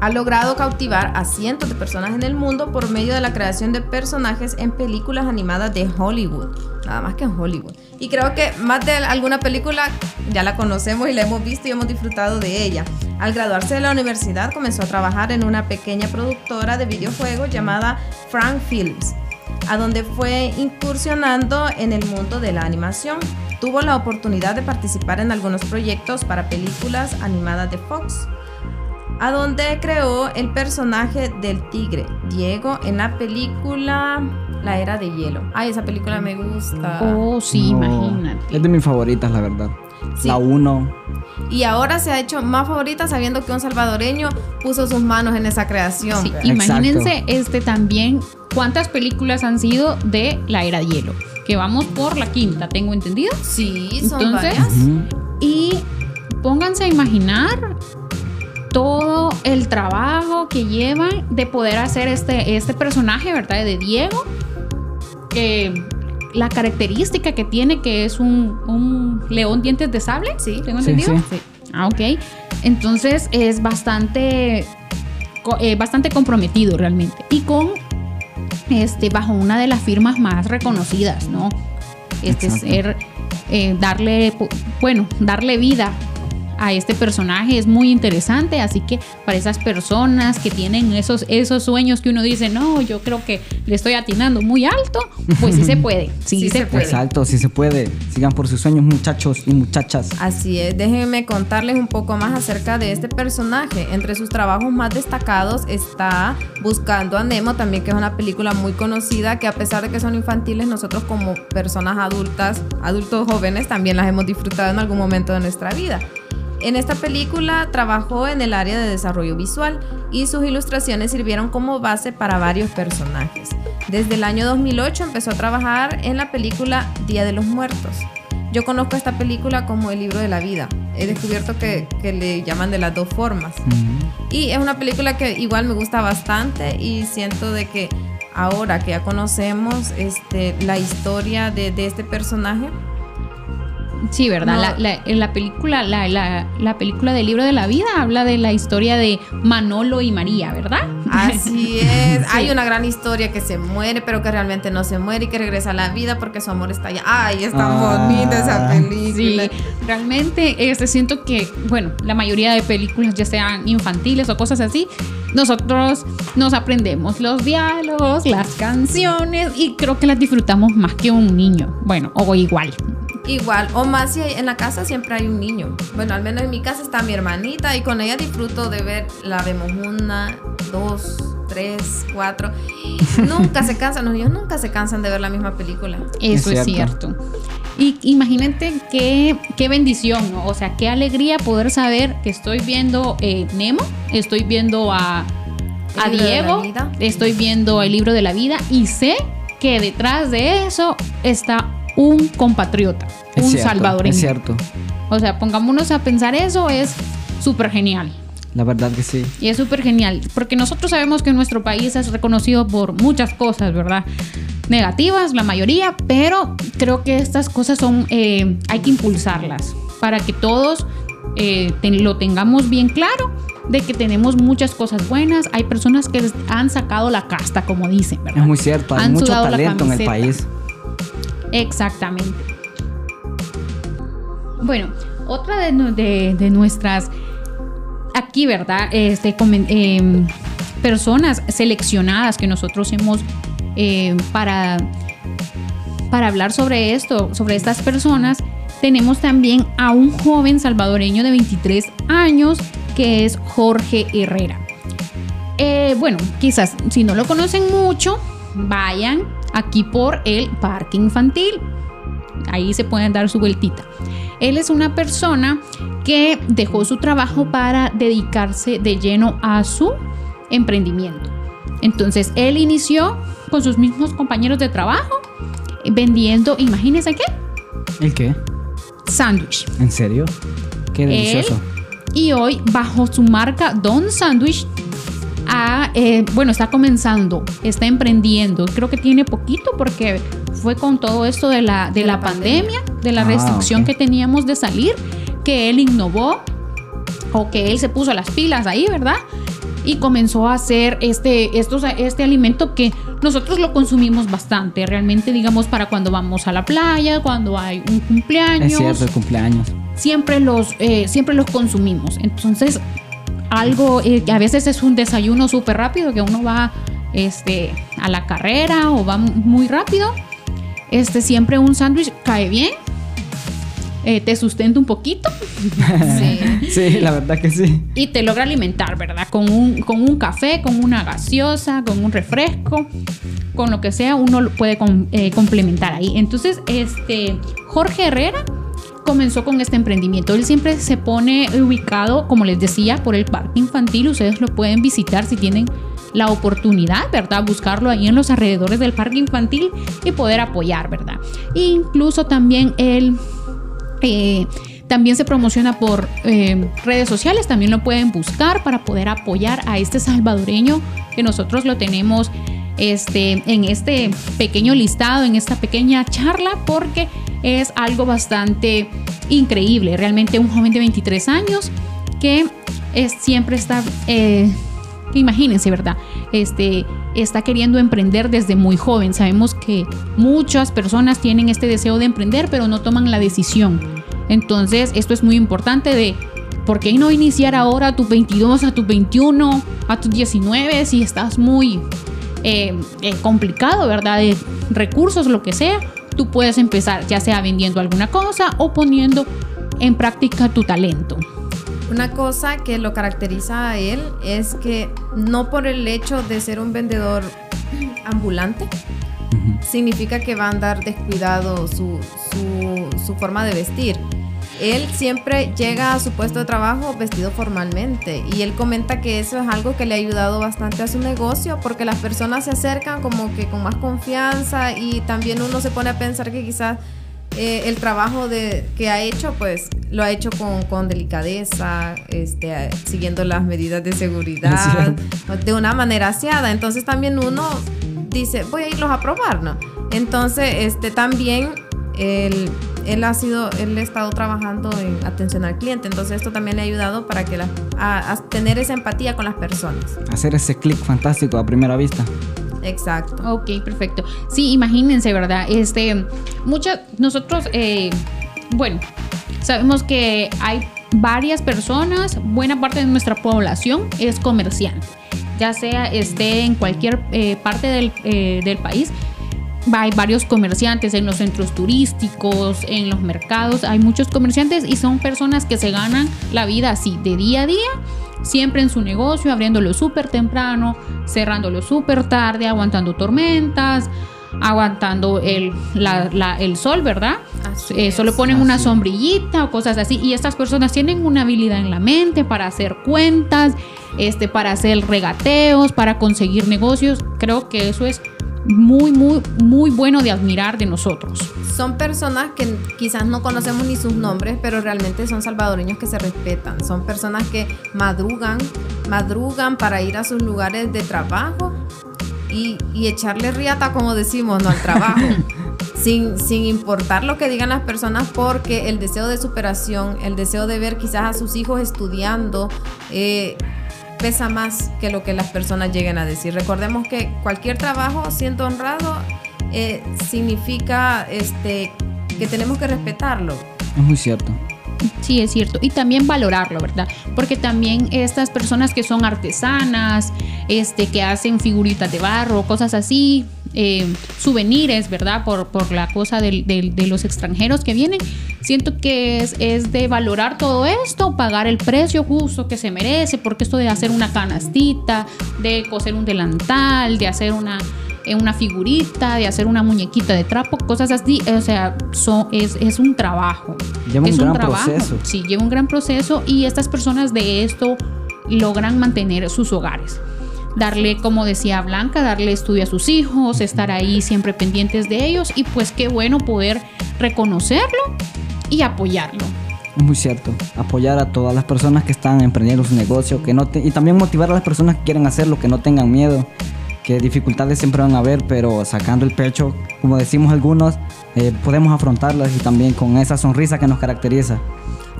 S1: ha logrado cautivar a cientos de personas en el mundo por medio de la creación de personajes en películas animadas de Hollywood. Nada más que en Hollywood. Y creo que más de alguna película ya la conocemos y la hemos visto y hemos disfrutado de ella. Al graduarse de la universidad comenzó a trabajar en una pequeña productora de videojuegos llamada Frank Films, a donde fue incursionando en el mundo de la animación. Tuvo la oportunidad de participar en algunos proyectos para películas animadas de Fox a donde creó el personaje del tigre, Diego, en la película La Era de Hielo. Ay, esa película me gusta.
S2: Oh, sí,
S3: No,
S2: imagínate.
S3: Es de mis favoritas, la verdad.
S1: Sí.
S3: La 1.
S1: Y ahora se ha hecho más favorita sabiendo que un salvadoreño puso sus manos en esa creación.
S2: Sí, imagínense este también cuántas películas han sido de la era de hielo. Que vamos por la quinta, tengo entendido.
S1: Sí, son
S2: Entonces,
S1: varias.
S2: Y pónganse a imaginar todo el trabajo que llevan de poder hacer este, este personaje, ¿verdad? De Diego. Eh, la característica que tiene que es un, un león dientes de sable.
S1: Sí.
S2: ¿Tengo
S3: Sí,
S2: entendido?
S3: sí.
S2: Ah, ok. Entonces es bastante, co- eh, bastante comprometido realmente. Y con, este, bajo una de las firmas más reconocidas, ¿no? Este,
S3: Exacto.
S2: ser, eh, darle, bueno, darle vida a este personaje es muy interesante, así que para esas personas que tienen esos, esos sueños que uno dice, no, yo creo que le estoy atinando muy alto, pues sí se puede, sí,
S1: Sí
S2: se,
S1: se
S2: puede.
S3: Exacto, si se puede. Sigan por sus sueños, muchachos y muchachas.
S1: Así es, déjenme contarles un poco más acerca de este personaje. Entre sus trabajos más destacados está Buscando a Nemo, también que es una película muy conocida que a pesar de que son infantiles, nosotros como personas adultas, adultos jóvenes, también las hemos disfrutado en algún momento de nuestra vida. En esta película trabajó en el área de desarrollo visual y sus ilustraciones sirvieron como base para varios personajes. Desde el año 2008 empezó a trabajar en la película Día de los Muertos. Yo conozco esta película como el libro de la vida. He descubierto que, que le llaman de las dos formas. Y es una película que igual me gusta bastante y siento de que ahora que ya conocemos este, la historia de, de este personaje,
S2: Sí, ¿verdad?
S1: No.
S2: La, la- en la película, la, la- la película del libro de la vida habla de la historia de Manolo y María, ¿verdad?
S1: Así es. Hay una gran historia que se muere, pero que realmente no se muere y que regresa a la vida porque su amor está allá. Ay, es tan
S3: Ah.
S1: bonita esa
S2: Sí,
S1: película.
S2: realmente este, siento que, bueno, la mayoría de películas, ya sean infantiles o cosas así, nosotros nos aprendemos los diálogos, las canciones y creo que las disfrutamos más que un niño. Bueno, o igual.
S1: Igual, o más si hay- en la casa siempre hay un niño. Bueno, al menos en mi casa está mi hermanita y con ella disfruto de ver, la vemos una, dos, tres, cuatro. Nunca se cansan, los niños nunca se cansan de ver la misma película.
S2: Eso es
S3: Es
S2: cierto. Y imagínate qué, qué bendición, ¿no? O sea, qué alegría poder saber que estoy viendo eh, Nemo, estoy viendo a, a Diego, estoy viendo el libro de la vida y sé que detrás de eso está un compatriota,
S3: Es
S2: un
S3: cierto,
S2: salvadoreño.
S3: Es cierto.
S2: O sea, pongámonos a pensar eso, es súper genial.
S3: La verdad que sí.
S2: Y es súper genial, porque nosotros sabemos que nuestro país es reconocido por muchas cosas, ¿verdad? Negativas, la mayoría, pero creo que estas cosas son, eh, hay que impulsarlas para que todos eh, ten- lo tengamos bien claro de que tenemos muchas cosas buenas. Hay personas que han sacado la casta, como dicen, ¿verdad?
S3: Es muy cierto. Hay
S2: Han
S3: mucho talento en el país.
S2: Exactamente. Bueno, otra de, nu- de- de nuestras aquí, ¿verdad? Este, em, personas seleccionadas que nosotros hemos em, para, para hablar sobre esto, sobre estas personas, tenemos también a un joven salvadoreño de 23 años que es Jorge Herrera. Eh, bueno, quizás si no lo conocen mucho, vayan aquí por el parque infantil. Ahí se pueden dar su vueltita. Él es una persona que dejó su trabajo para dedicarse de lleno a su emprendimiento. Entonces, él inició con sus mismos compañeros de trabajo eh, vendiendo, imagínense qué,
S3: ¿El qué?
S2: sándwich.
S3: ¿En serio? Qué delicioso.
S2: Y hoy, bajo su marca Don Sandwich, ha, eh, bueno, está comenzando, está emprendiendo. Creo que tiene poquito porque fue con todo esto de la, de
S1: De
S2: la,
S1: la
S2: pandemia, de la
S3: Ah,
S2: restricción que teníamos de salir, que él innovó o que él se puso las pilas ahí, ¿verdad? Y comenzó a hacer este, estos, este alimento que nosotros lo consumimos bastante, realmente, digamos, para cuando vamos a la playa, cuando hay un cumpleaños
S3: Es cierto, el cumpleaños.
S2: siempre los, eh, siempre los consumimos. Entonces, algo eh, que a veces es un desayuno súper rápido, que uno va este, a la carrera o va muy rápido. Este, siempre un sándwich cae bien, eh, te sustenta un poquito
S1: Sí.
S3: Sí, la verdad que sí.
S2: y te logra alimentar, ¿verdad? Con un, con un café, con una gaseosa, con un refresco, con lo que sea, uno lo puede com- eh, complementar ahí. Entonces, este, Jorge Herrera comenzó con este emprendimiento. Él siempre se pone ubicado, como les decía, por el parque infantil. Ustedes lo pueden visitar si tienen la oportunidad, ¿verdad? Buscarlo ahí en los alrededores del parque infantil y poder apoyar, ¿verdad? incluso también él eh, también se promociona por eh, redes sociales, también lo pueden buscar para poder apoyar a este salvadoreño que nosotros lo tenemos este, en este pequeño listado, en esta pequeña charla, porque es algo bastante increíble. Realmente un joven de 23 años que es, siempre está, eh, imagínense, ¿verdad? Este, está queriendo emprender desde muy joven. Sabemos que muchas personas tienen este deseo de emprender, pero no toman la decisión. Entonces, esto es muy importante de ¿por qué no iniciar ahora a tus 22, a tus 21, a tus 19 si estás muy eh, eh, complicado, ¿verdad? De recursos, lo que sea, tú puedes empezar ya sea vendiendo alguna cosa o poniendo en práctica tu talento.
S1: Una cosa que lo caracteriza a él es que no por el hecho de ser un vendedor ambulante significa que va a andar descuidado su, su, su forma de vestir. Él siempre llega a su puesto de trabajo vestido formalmente y él comenta que eso es algo que le ha ayudado bastante a su negocio porque las personas se acercan como que con más confianza y también uno se pone a pensar que quizás eh, el trabajo de, que ha hecho, pues lo ha hecho con, con delicadeza, este, siguiendo las medidas de seguridad, de una manera aseada. Entonces también uno dice, voy a irlos a probar, ¿no? Entonces, este, también él, él ha sido, él ha estado trabajando en atención al cliente, entonces esto también le ha ayudado para que la, a, a tener esa empatía con las personas.
S3: Hacer ese clic fantástico a primera vista.
S1: Exacto.
S2: Ok, perfecto. Sí, imagínense, ¿verdad? Este, muchas, nosotros, eh, bueno, sabemos que hay varias personas, buena parte de nuestra población es comerciante, ya sea esté en cualquier eh, parte del, eh, del país. Hay varios comerciantes en los centros turísticos, en los mercados, hay muchos comerciantes y son personas que se ganan la vida así, de día a día, siempre en su negocio, abriéndolo súper temprano, cerrándolo súper tarde, aguantando tormentas, aguantando el, la- la- el sol, ¿verdad? Eh, solo ponen una sombrillita o cosas así. Y estas personas tienen una habilidad en la mente para hacer cuentas, este, para hacer regateos, para conseguir negocios. Creo que eso es muy, muy, muy bueno de admirar de nosotros.
S1: Son personas que quizás no conocemos ni sus nombres, pero realmente son salvadoreños que se respetan. Son personas que madrugan, madrugan para ir a sus lugares de trabajo y, y echarle riata, como decimos, no al trabajo. sin, sin importar lo que digan las personas, porque el deseo de superación, el deseo de ver quizás a sus hijos estudiando, eh, pesa más que lo que las personas lleguen a decir. Recordemos que cualquier trabajo, siendo honrado, eh, significa este, que tenemos que respetarlo.
S3: Es muy cierto.
S2: Sí, es cierto. Y también valorarlo, ¿verdad? Porque también estas personas que son artesanas, este, que hacen figuritas de barro, cosas así, eh, souvenirs, ¿verdad? Por, por la cosa del- del- de los extranjeros que vienen. Siento que es, es de valorar todo esto, pagar el precio justo que se merece, porque esto de hacer una canastita, de coser un delantal, de hacer una, eh, una figurita, de hacer una muñequita de trapo, cosas así, o sea, son, es, es un trabajo.
S3: Lleva un
S2: es
S3: gran
S2: trabajo.
S3: proceso.
S2: Sí, lleva un gran proceso y estas personas de esto logran mantener sus hogares. Darle, como decía Blanca, darle estudio a sus hijos, estar ahí siempre pendientes de ellos y pues qué bueno poder reconocerlo y apoyarlo.
S3: Es muy cierto. Apoyar a todas las personas que están emprendiendo su negocio que no te- y también motivar a las personas que quieren hacerlo, que no tengan miedo, que dificultades siempre van a haber, pero sacando el pecho, como decimos algunos, eh, podemos afrontarlas y también con esa sonrisa que nos caracteriza.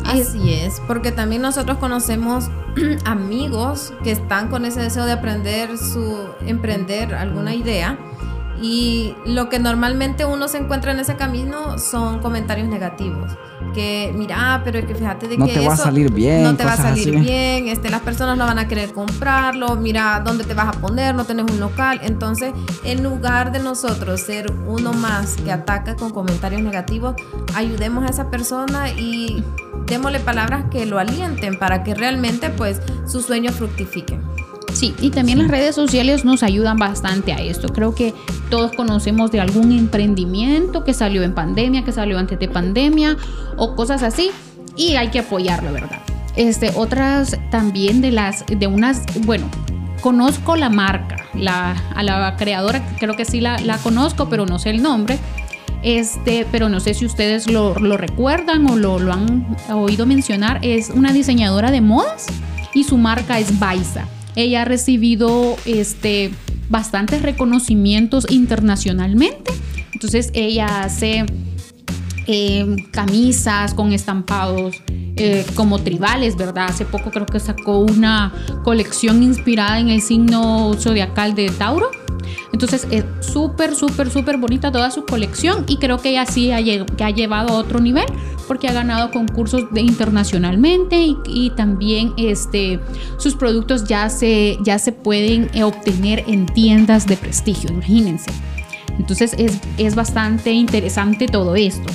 S1: Así es, porque también nosotros conocemos amigos que están con ese deseo de aprender su emprender alguna idea y lo que normalmente uno se encuentra en ese camino son comentarios negativos, que mira, ah, pero es que fíjate de
S3: No
S1: que
S3: te va a
S1: eso
S3: salir bien,
S1: no te va a salir
S3: así.
S1: bien, este las personas no van a querer comprarlo, mira dónde te vas a poner, no tenés un local, entonces en lugar de nosotros ser uno más que ataca con comentarios negativos, ayudemos a esa persona y démosle palabras que lo alienten para que realmente pues sus sueños fructifiquen.
S2: Sí, y también las redes sociales nos ayudan bastante a esto. Creo que todos conocemos de algún emprendimiento que salió en pandemia, que salió antes de pandemia o cosas así y hay que apoyarlo, ¿verdad? Este, otras también de las de unas, bueno, conozco la marca, la a la creadora creo que sí la, la conozco, pero no sé el nombre. Este, pero no sé si ustedes lo, lo recuerdan o lo, lo han oído mencionar. Es una diseñadora de modas y su marca es Baisa. Ella ha recibido este, bastantes reconocimientos internacionalmente. Entonces ella hace eh, camisas con estampados eh, como tribales, ¿verdad? Hace poco creo que sacó una colección inspirada en el signo zodiacal de Tauro. Entonces es súper, súper, súper bonita toda su colección y creo que ella sí ha, llevado a otro nivel porque ha ganado concursos de internacionalmente y, y también este, sus productos ya se, ya se pueden eh, obtener en tiendas de prestigio, imagínense. Entonces es, es bastante interesante todo esto.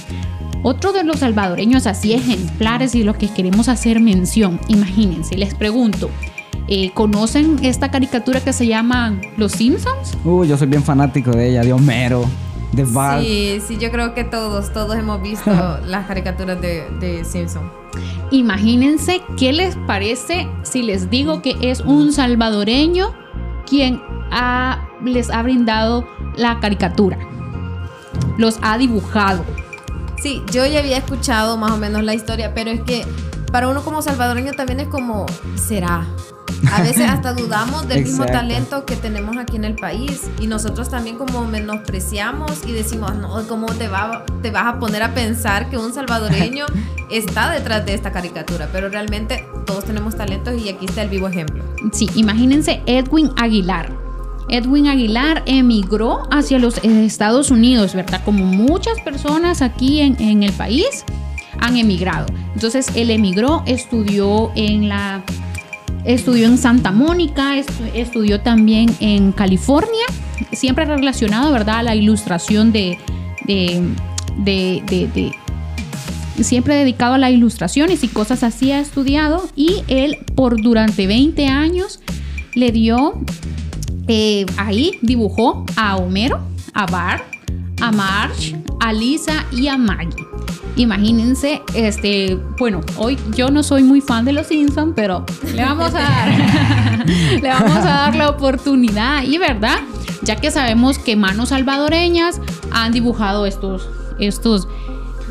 S2: Otro de los salvadoreños así ejemplares y lo que queremos hacer mención, imagínense, les pregunto, eh, ¿conocen esta caricatura que se llama Los Simpsons?
S3: Uh, yo soy bien fanático de ella, de Homero, de Bart.
S1: Sí, sí, yo creo que todos, todos hemos visto las caricaturas de, de Simpson.
S2: Imagínense qué les parece si les digo que es un salvadoreño quien ha- les ha brindado la caricatura. Los ha dibujado.
S1: Sí, yo ya había escuchado más o menos la historia, pero es que para uno como salvadoreño también es como, ¿será? A veces hasta dudamos del mismo talento que tenemos aquí en el país y nosotros también como menospreciamos y decimos, no, ¿cómo te, va, te vas a poner a pensar que un salvadoreño está detrás de esta caricatura? Pero realmente todos tenemos talentos y aquí está el vivo ejemplo.
S2: Sí, imagínense Edwin Aguilar. Edwin Aguilar emigró hacia los eh, Estados Unidos, ¿verdad? Como muchas personas aquí en, en el país han emigrado. Entonces él emigró, estudió en la estudió en Santa Mónica, estu- estudió también en California, siempre relacionado, ¿verdad? A la ilustración de, de- de- de- siempre dedicado a las ilustraciones y cosas así ha estudiado y él por durante 20 años le dio eh, ahí dibujó a Homero, a Bart, a Marge, a Lisa y a Maggie. Imagínense, este, bueno, hoy yo no soy muy fan de los Simpsons, pero le vamos a dar, le vamos a dar la oportunidad y verdad, ya que sabemos que manos salvadoreñas han dibujado estos, estos,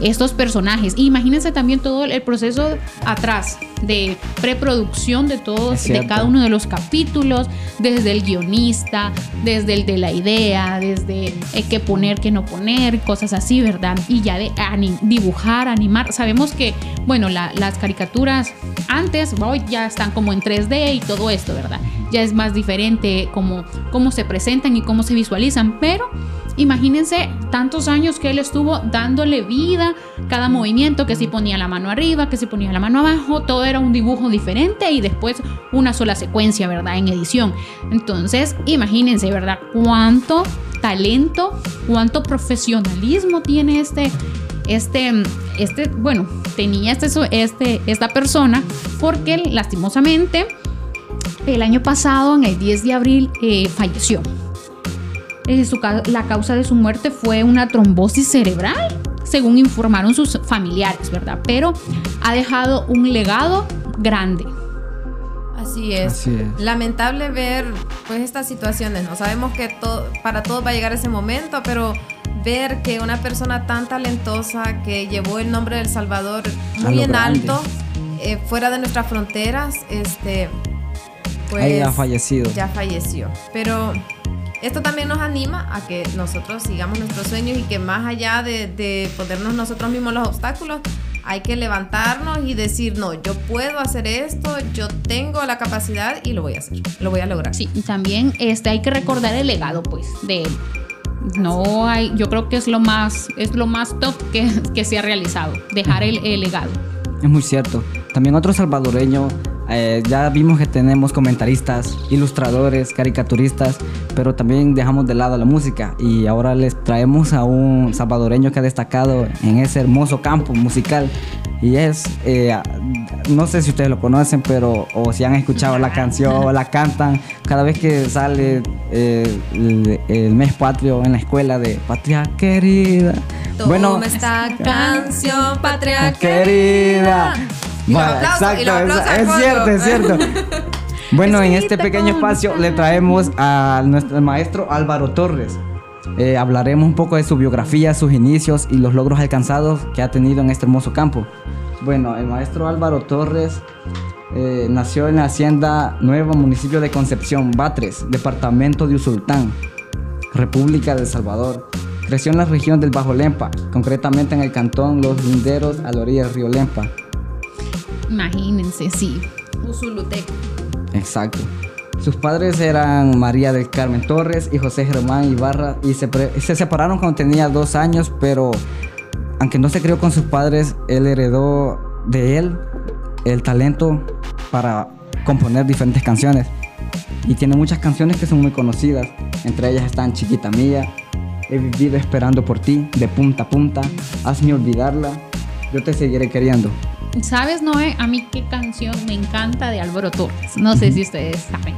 S2: estos personajes. Imagínense también todo el proceso atrás de preproducción de todos, de cada uno de los capítulos, desde el guionista, desde el de la idea, desde eh, qué poner, qué no poner, cosas así, ¿verdad? Y ya de ani- dibujar, animar. Sabemos que, bueno, la- las caricaturas antes, hoy ya están como en 3D y todo esto, ¿verdad? Ya es más diferente cómo, cómo se presentan y cómo se visualizan, pero imagínense tantos años que él estuvo dándole vida, cada movimiento, que si ponía la mano arriba, que si ponía la mano abajo, todo era un dibujo diferente y después una sola secuencia, ¿verdad? En edición. Entonces, imagínense, ¿verdad? Cuánto talento, cuánto profesionalismo tiene este, este, este, bueno, tenía este, este, esta persona, porque lastimosamente el año pasado, en el 10 de abril, eh, falleció. Eh, su ca- la causa de su muerte fue una trombosis cerebral, según informaron sus familiares, ¿verdad? Pero ha dejado un legado grande.
S1: Así es.
S3: Así es.
S1: Lamentable ver pues estas situaciones, ¿no? Sabemos que to- para todos va a llegar ese momento, pero ver que una persona tan talentosa que llevó el nombre del Salvador
S3: A
S1: muy en
S3: grande.
S1: alto, eh, fuera de nuestras fronteras, este, pues
S3: Ahí ha fallecido.
S1: ya falleció. Pero esto también nos anima a que nosotros sigamos nuestros sueños y que más allá de, de ponernos nosotros mismos los obstáculos, hay que levantarnos y decir, no, yo puedo hacer esto, yo tengo la capacidad y lo voy a hacer, lo voy a lograr.
S2: Sí, y también este, hay que recordar el legado, pues, de él. No hay, yo creo que es lo más, es lo más top que, que se ha realizado, dejar el, el legado.
S3: Es muy cierto. También otro salvadoreño, eh, ya vimos que tenemos comentaristas, ilustradores, caricaturistas, pero también dejamos de lado la música y ahora les traemos a un salvadoreño que ha destacado en ese hermoso campo musical y es, eh, no sé si ustedes lo conocen, pero o si han escuchado la canción o la cantan cada vez que sale eh, el, el mes patrio en la escuela de Patria Querida.
S1: Toma esta canción, patria
S3: querida.
S1: Y los
S3: Bueno,
S1: aplausos, y los
S3: exacto, es, cierto, es cierto. Bueno, en este pequeño espacio le traemos a nuestro maestro Álvaro Torres. Eh, hablaremos un poco de su biografía, sus inicios y los logros alcanzados que ha tenido en este hermoso campo. Bueno, el maestro Álvaro Torres eh, nació en la hacienda Nueva, municipio de Concepción, Batres, departamento de Usultán, República de El Salvador. Creció en la región del Bajo Lempa, concretamente en el cantón Los Linderos, a la orilla del río Lempa.
S2: Imagínense, sí.
S1: Usulutec.
S3: Exacto. Sus padres eran María del Carmen Torres y José Germán Ibarra y se, se separaron cuando tenía dos años, pero aunque no se crió con sus padres, él heredó de él el talento para componer diferentes canciones. Y tiene muchas canciones que son muy conocidas. Entre ellas están Chiquita Mía, He vivido esperando por ti, de punta a punta, Hazme olvidarla, Yo te seguiré queriendo.
S2: ¿Sabes, Noé? A mí qué canción me encanta de Álvaro Torres. No sé si ustedes saben.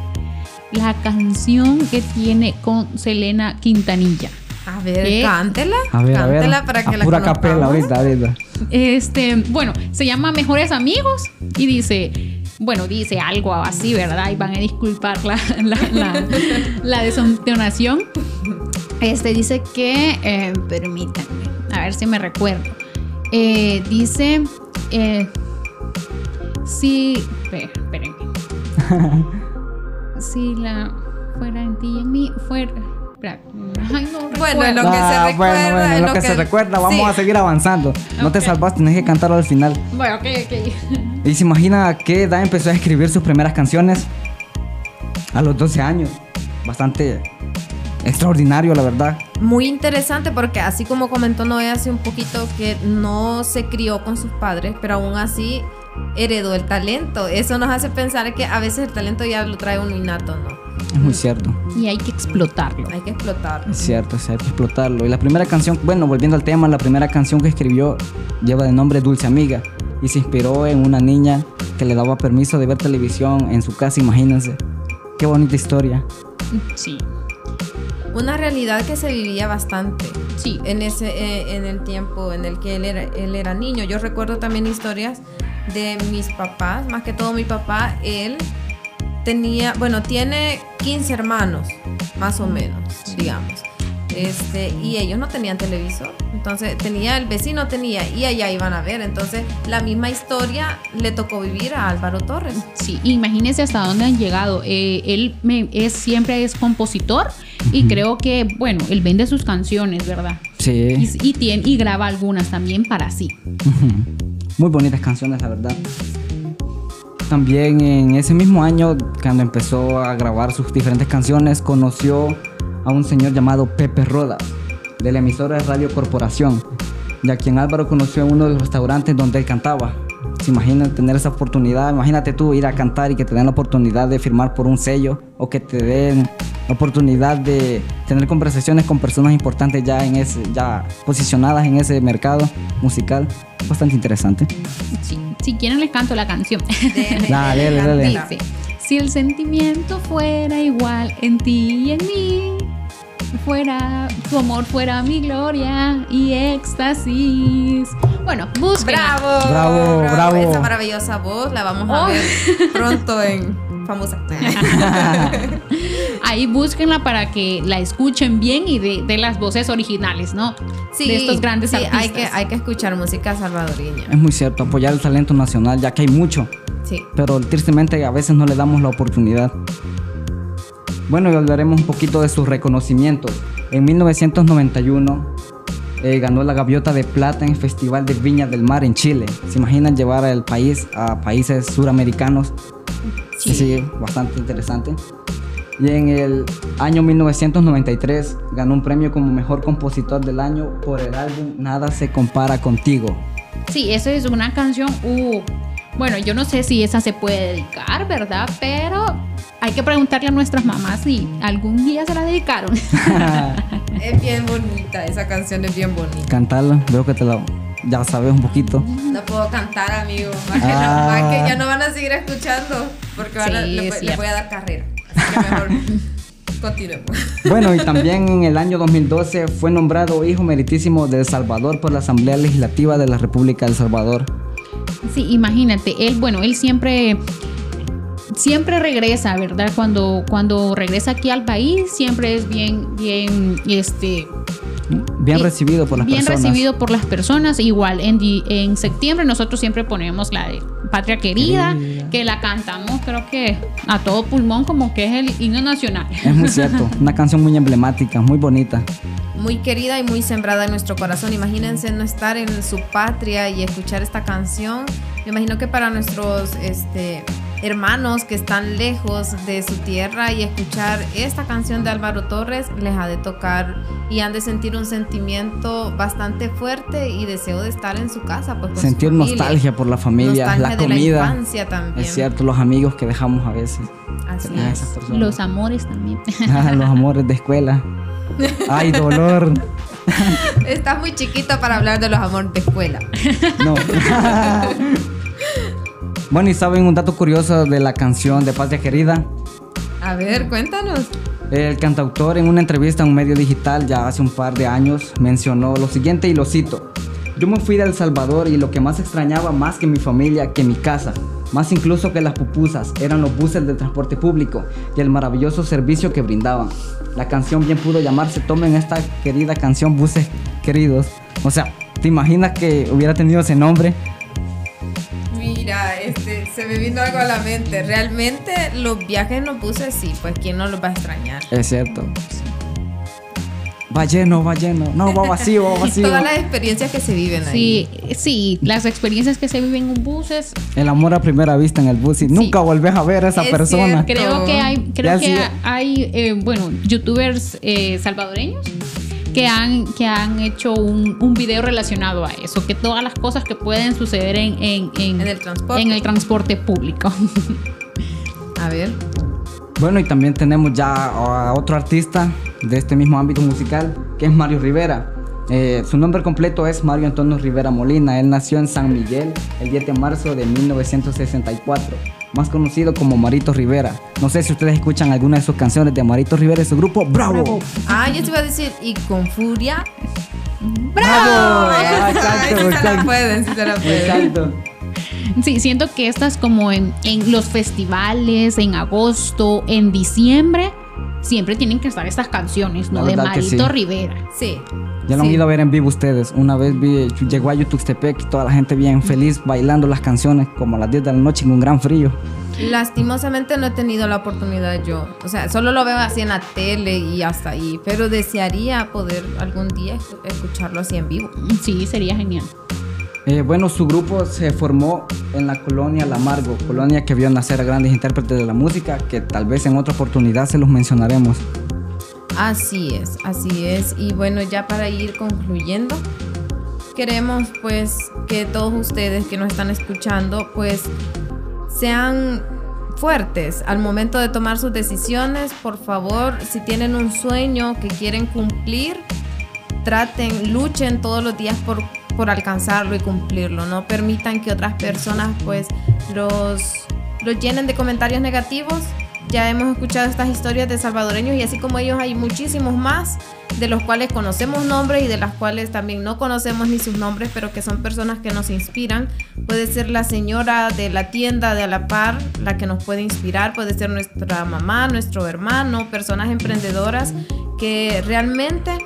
S2: La canción que tiene con Selena Quintanilla.
S1: A ver,
S2: ¿Qué?
S1: cántela.
S3: A ver, a ver.
S1: cántela para que
S3: a
S1: la
S3: pura capela ahorita, ahorita.
S2: Este, bueno, se llama Mejores Amigos y dice, bueno, dice algo así, ¿verdad? Y van a disculpar la, la, la, la desentonación. Este dice que, eh, permítanme, a ver si me recuerdo. Eh, dice, eh, Si. Espera, espérenme. si la. Fuera en ti y en mí. Fuera. Ay, no.
S1: Bueno, en lo que se
S3: Ah,
S1: recuerda,
S3: bueno, bueno,
S1: en
S3: lo
S1: lo
S3: que,
S1: que-
S3: se recuerda, vamos
S1: sí.
S3: a seguir avanzando. No te salvaste, tenés que cantarlo al final.
S2: Bueno, ok, ok.
S3: ¿Y se imagina a qué edad empezó a escribir sus primeras canciones? A los 12 años. Bastante extraordinario, la verdad.
S1: Muy interesante porque así como comentó Noé hace un poquito que no se crió con sus padres, pero aún así heredó el talento. Eso nos hace pensar que a veces el talento ya lo trae uno innato, ¿no?
S3: Es muy cierto.
S2: Y hay que explotarlo.
S1: Hay que explotarlo.
S3: Es cierto, es cierto, explotarlo. Y la primera canción, bueno, volviendo al tema, la primera canción que escribió lleva de nombre Dulce Amiga y se inspiró en una niña que le daba permiso de ver televisión en su casa, imagínense. Qué bonita historia.
S2: Sí.
S1: Una realidad que se vivía bastante
S2: Sí.
S1: en ese eh, en el tiempo en el que él era, él era niño. Yo recuerdo también historias de mis papás, más que todo mi papá, él tenía, bueno, tiene 15 hermanos, más o menos, digamos. Este, y ellos no tenían televisor. Entonces, tenía el vecino tenía y allá iban a ver. Entonces, la misma historia le tocó vivir a Álvaro Torres.
S2: Sí, imagínense hasta dónde han llegado. Eh, él me- es, siempre es compositor y creo que, bueno, él vende sus canciones, ¿verdad?
S3: Sí.
S2: Y, y, tiene, y graba algunas también para sí.
S3: Muy bonitas canciones, la verdad. También en ese mismo año, cuando empezó a grabar sus diferentes canciones, conoció a un señor llamado Pepe Rodas, de la emisora de Radio Corporación, y a quien Álvaro conoció en uno de los restaurantes donde él cantaba. ¿Se imaginan tener esa oportunidad? Imagínate tú ir a cantar y que te den la oportunidad de firmar por un sello o que te den la oportunidad de tener conversaciones con personas importantes ya en ese ya posicionadas en ese mercado musical. Bastante interesante.
S2: Sí. Si quieren les canto la canción.
S1: Dele,
S3: Dale, dale.
S2: Dice, si el sentimiento fuera igual en ti y en mí, fuera, tu amor fuera mi gloria y éxtasis. Bueno, busquen.
S1: Bravo,
S3: Bravo, bravo.
S1: Esa maravillosa voz la vamos a
S2: Oh.
S1: ver pronto en famosa.
S2: Ahí búsquenla para que la escuchen bien y de, de las voces originales, ¿no?
S1: Sí,
S2: de estos grandes
S1: sí,
S2: artistas.
S1: Hay que, hay que escuchar música salvadoreña.
S3: Es muy cierto, apoyar el talento nacional, ya que hay mucho,
S1: Sí.
S3: pero tristemente a veces no le damos la oportunidad. Bueno, y hablaremos un poquito de sus reconocimientos. En 1991 eh, ganó la Gaviota de Plata en el Festival de Viña del Mar en Chile. ¿Se imaginan llevar al país a países suramericanos? Sí. sí, bastante interesante. Y en el año 1993 ganó un premio como mejor compositor del año por el álbum Nada se compara contigo.
S2: Sí, esa es una canción. uh, bueno, yo no sé si esa se puede dedicar, ¿verdad? Pero hay que preguntarle a nuestras mamás si algún día se la dedicaron.
S1: Es bien bonita, esa canción es bien bonita.
S3: Cantarla, veo que te la ya sabes un poquito.
S1: No puedo cantar, amigo. Más que,
S3: Ah.
S1: más que ya no van a seguir escuchando porque van a- le, le voy a dar carrera. Así que mejor continuemos.
S3: Bueno, y también en el año 2012 fue nombrado hijo meritísimo de El Salvador por la Asamblea Legislativa de la República del Salvador.
S2: Sí, imagínate, él, bueno, él siempre, siempre regresa, ¿verdad? Cuando, cuando regresa aquí al país, siempre es bien, bien, este,
S3: Bien recibido por las
S2: bien
S3: personas.
S2: recibido por las personas. Igual en, di- en septiembre nosotros siempre ponemos la de Patria Querida,
S3: Querida.
S2: que la cantamos creo que a todo pulmón como que es el himno nacional.
S3: Es muy cierto, una canción muy emblemática, muy bonita.
S1: Muy querida y muy sembrada en nuestro corazón. Imagínense no estar en su patria y escuchar esta canción. Me imagino que para nuestros este, hermanos que están lejos de su tierra y escuchar esta canción de Álvaro Torres les ha de tocar y han de sentir un sentimiento bastante fuerte y deseo de estar en su casa. Pues,
S3: Sentir nostalgia por la familia,
S1: Nostalgia
S3: la
S1: de
S3: comida.
S1: La infancia también.
S3: es cierto, los amigos que dejamos a veces.
S1: Así
S3: a
S1: es.
S2: Los amores también.
S3: Ah, los amores de escuela. Ay, dolor.
S1: Estás muy chiquito para hablar de los amores de escuela.
S3: No. bueno, y saben un dato curioso de la canción de Patria Querida.
S1: A ver, cuéntanos.
S3: El cantautor en una entrevista a un medio digital ya hace un par de años mencionó lo siguiente y lo cito. Yo me fui de El Salvador y lo que más extrañaba más que mi familia, que mi casa, más incluso que las pupusas, eran los buses de transporte público y el maravilloso servicio que brindaban. La canción bien pudo llamarse Tomen esta querida canción Buses Queridos. O sea, ¿te imaginas que hubiera tenido ese nombre?
S1: Mira, este, se me vino algo a la mente. Realmente los viajes en los buses sí, pues quién no los va a extrañar.
S3: Es cierto. Va lleno, va lleno. No, va vacío, va vacío.
S1: Todas las experiencias que se viven ahí.
S2: Sí, sí, las experiencias que se viven en buses.
S3: El amor a primera vista en el bus y nunca volvés a ver a esa
S1: Es
S3: persona.
S1: cierto.
S2: Creo que hay, creo
S3: Ya
S2: que
S3: sí.
S2: hay, eh, bueno, youtubers eh, salvadoreños que han, que han hecho un, un video relacionado a eso, que todas las cosas que pueden suceder en, en, en-
S1: En el transporte.
S2: en el transporte público.
S1: A ver.
S3: Bueno, y también tenemos ya a otro artista de este mismo ámbito musical, que es Mario Rivera. Eh, su nombre completo es Mario Antonio Rivera Molina. Él nació en San Miguel el 10 de marzo de 1964, más conocido como Marito Rivera. No sé si ustedes escuchan alguna de sus canciones de Marito Rivera y su grupo Bravo.
S1: Ah, yo te iba a decir, y con furia.
S3: ¡Bravo! Ah,
S1: sí
S3: exacto,
S1: se la
S3: exacto.
S1: pueden, sí se la pueden.
S3: Exacto.
S2: Sí, siento que estas como en, en los festivales, en agosto, en diciembre, siempre tienen que estar estas canciones, ¿no? De Marito
S3: sí.
S2: Rivera.
S1: Sí.
S3: Ya lo han
S1: Sí.
S3: ido a ver en vivo ustedes. Una vez vi, llegó a Yutuxtepec y toda la gente bien feliz bailando las canciones como a las 10 de la noche en un gran frío.
S1: Lastimosamente no he tenido la oportunidad yo. O sea, solo lo veo así en la tele y hasta ahí. Pero desearía poder algún día escu- escucharlo así en vivo.
S2: Sí, sería genial.
S3: Eh, bueno, su grupo se formó en la colonia Lamargo, colonia que vio nacer a grandes intérpretes de la música, que tal vez en otra oportunidad se los mencionaremos.
S1: Así es, así es. Y bueno, ya para ir concluyendo, queremos pues que todos ustedes que nos están escuchando pues sean fuertes al momento de tomar sus decisiones. Por favor, si tienen un sueño que quieren cumplir, traten, luchen todos los días por, por alcanzarlo y cumplirlo. No permitan que otras personas pues los, los llenen de comentarios negativos. Ya hemos escuchado estas historias de salvadoreños y así como ellos hay muchísimos más de los cuales conocemos nombres y de las cuales también no conocemos ni sus nombres, pero que son personas que nos inspiran. Puede ser la señora de la tienda de a la par la que nos puede inspirar, puede ser nuestra mamá, nuestro hermano, personas emprendedoras que realmente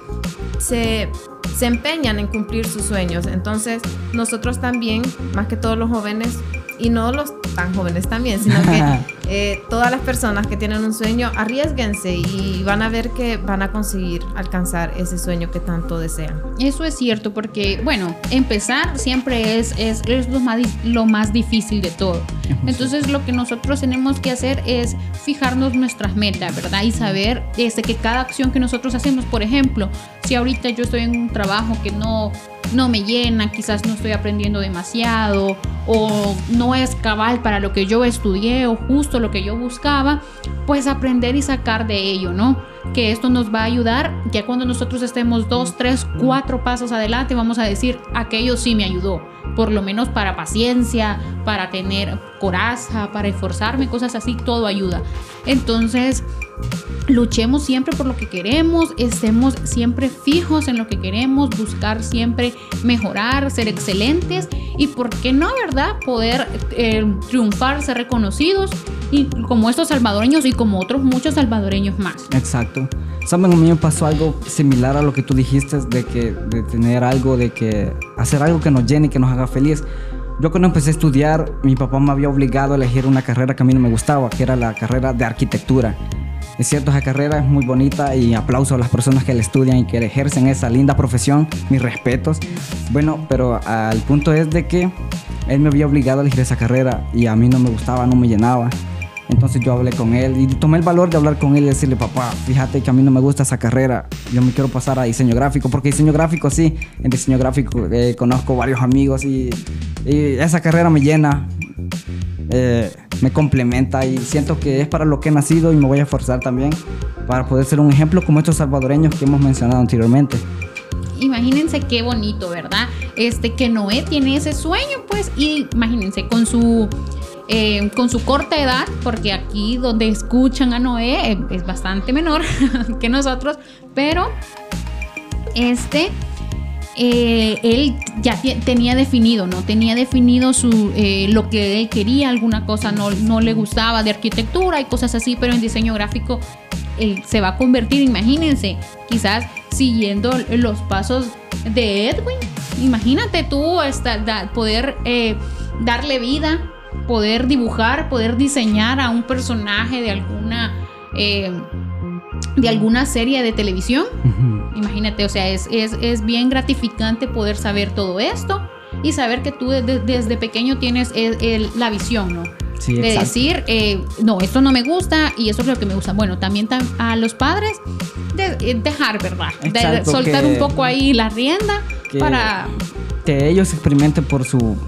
S1: se, se empeñan en cumplir sus sueños. Entonces, nosotros también, más que todos los jóvenes, y no los tan jóvenes también, sino que eh, todas las personas que tienen un sueño, arriesguense y van a ver que van a conseguir alcanzar ese sueño que tanto desean.
S2: Eso es cierto, porque, bueno, empezar siempre es, es, es lo, más, lo más difícil de todo. Entonces, lo que nosotros tenemos que hacer es fijarnos nuestras metas, ¿verdad? Y saber este, que cada acción que nosotros hacemos, por ejemplo, si ahorita yo estoy en un trabajo que no, no me llena, quizás no estoy aprendiendo demasiado, o no es cabal para lo que yo estudié, o justo lo que yo buscaba, pues aprender y sacar de ello, ¿no? Que esto nos va a ayudar, ya cuando nosotros estemos dos, tres, cuatro pasos adelante, vamos a decir, aquello sí me ayudó, por lo menos para paciencia, para tener coraza, para esforzarme, cosas así, todo ayuda. Entonces, luchemos siempre por lo que queremos, estemos siempre fijos en lo que queremos, buscar siempre mejorar, ser excelentes y, ¿por qué no, verdad? Poder eh, triunfar, ser reconocidos y como estos salvadoreños y como otros muchos salvadoreños más.
S3: Exacto. Saben, a mí me pasó algo similar a lo que tú dijiste, de que de tener algo, de que hacer algo que nos llene que nos haga feliz. Yo cuando empecé a estudiar, mi papá me había obligado a elegir una carrera que a mí no me gustaba, que era la carrera de arquitectura. Es cierto, esa carrera es muy bonita y aplauso a las personas que la estudian y que ejercen esa linda profesión, mis respetos. Bueno, pero al punto es de que él me había obligado a elegir esa carrera y a mí no me gustaba, no me llenaba. Entonces yo hablé con él y tomé el valor de hablar con él y decirle, papá, fíjate que a mí no me gusta esa carrera, yo me quiero pasar a diseño gráfico, porque diseño gráfico sí, en diseño gráfico eh, conozco varios amigos y, y esa carrera me llena, eh, me complementa y siento que es para lo que he nacido y me voy a esforzar también para poder ser un ejemplo como estos salvadoreños que hemos mencionado anteriormente.
S2: Imagínense qué bonito, ¿verdad? Este que Noé tiene ese sueño, pues, y imagínense con su eh, con su corta edad, porque aquí donde escuchan a Noé eh, es bastante menor que nosotros, pero este eh, él ya tenía definido, ¿no? Tenía definido su, lo que él quería, alguna cosa no, no le gustaba de arquitectura y cosas así, pero en diseño gráfico él se va a convertir, imagínense, quizás siguiendo los pasos de Edwin. Imagínate tú hasta, poder darle vida, poder dibujar, poder diseñar a un personaje de alguna, eh, de alguna serie de televisión. Imagínate, o sea, es, es, es bien gratificante poder saber todo esto y saber que tú desde, desde pequeño tienes el- el- la visión, ¿no?
S3: Sí,
S2: de
S3: exacto.
S2: decir, eh, no, esto no me gusta y eso es lo que me gusta. Bueno, también tam- a los padres de- eh, dejar, ¿verdad? De-
S3: Exacto,
S2: soltar un poco ahí la rienda
S3: que-
S2: para...
S3: que ellos experimenten por su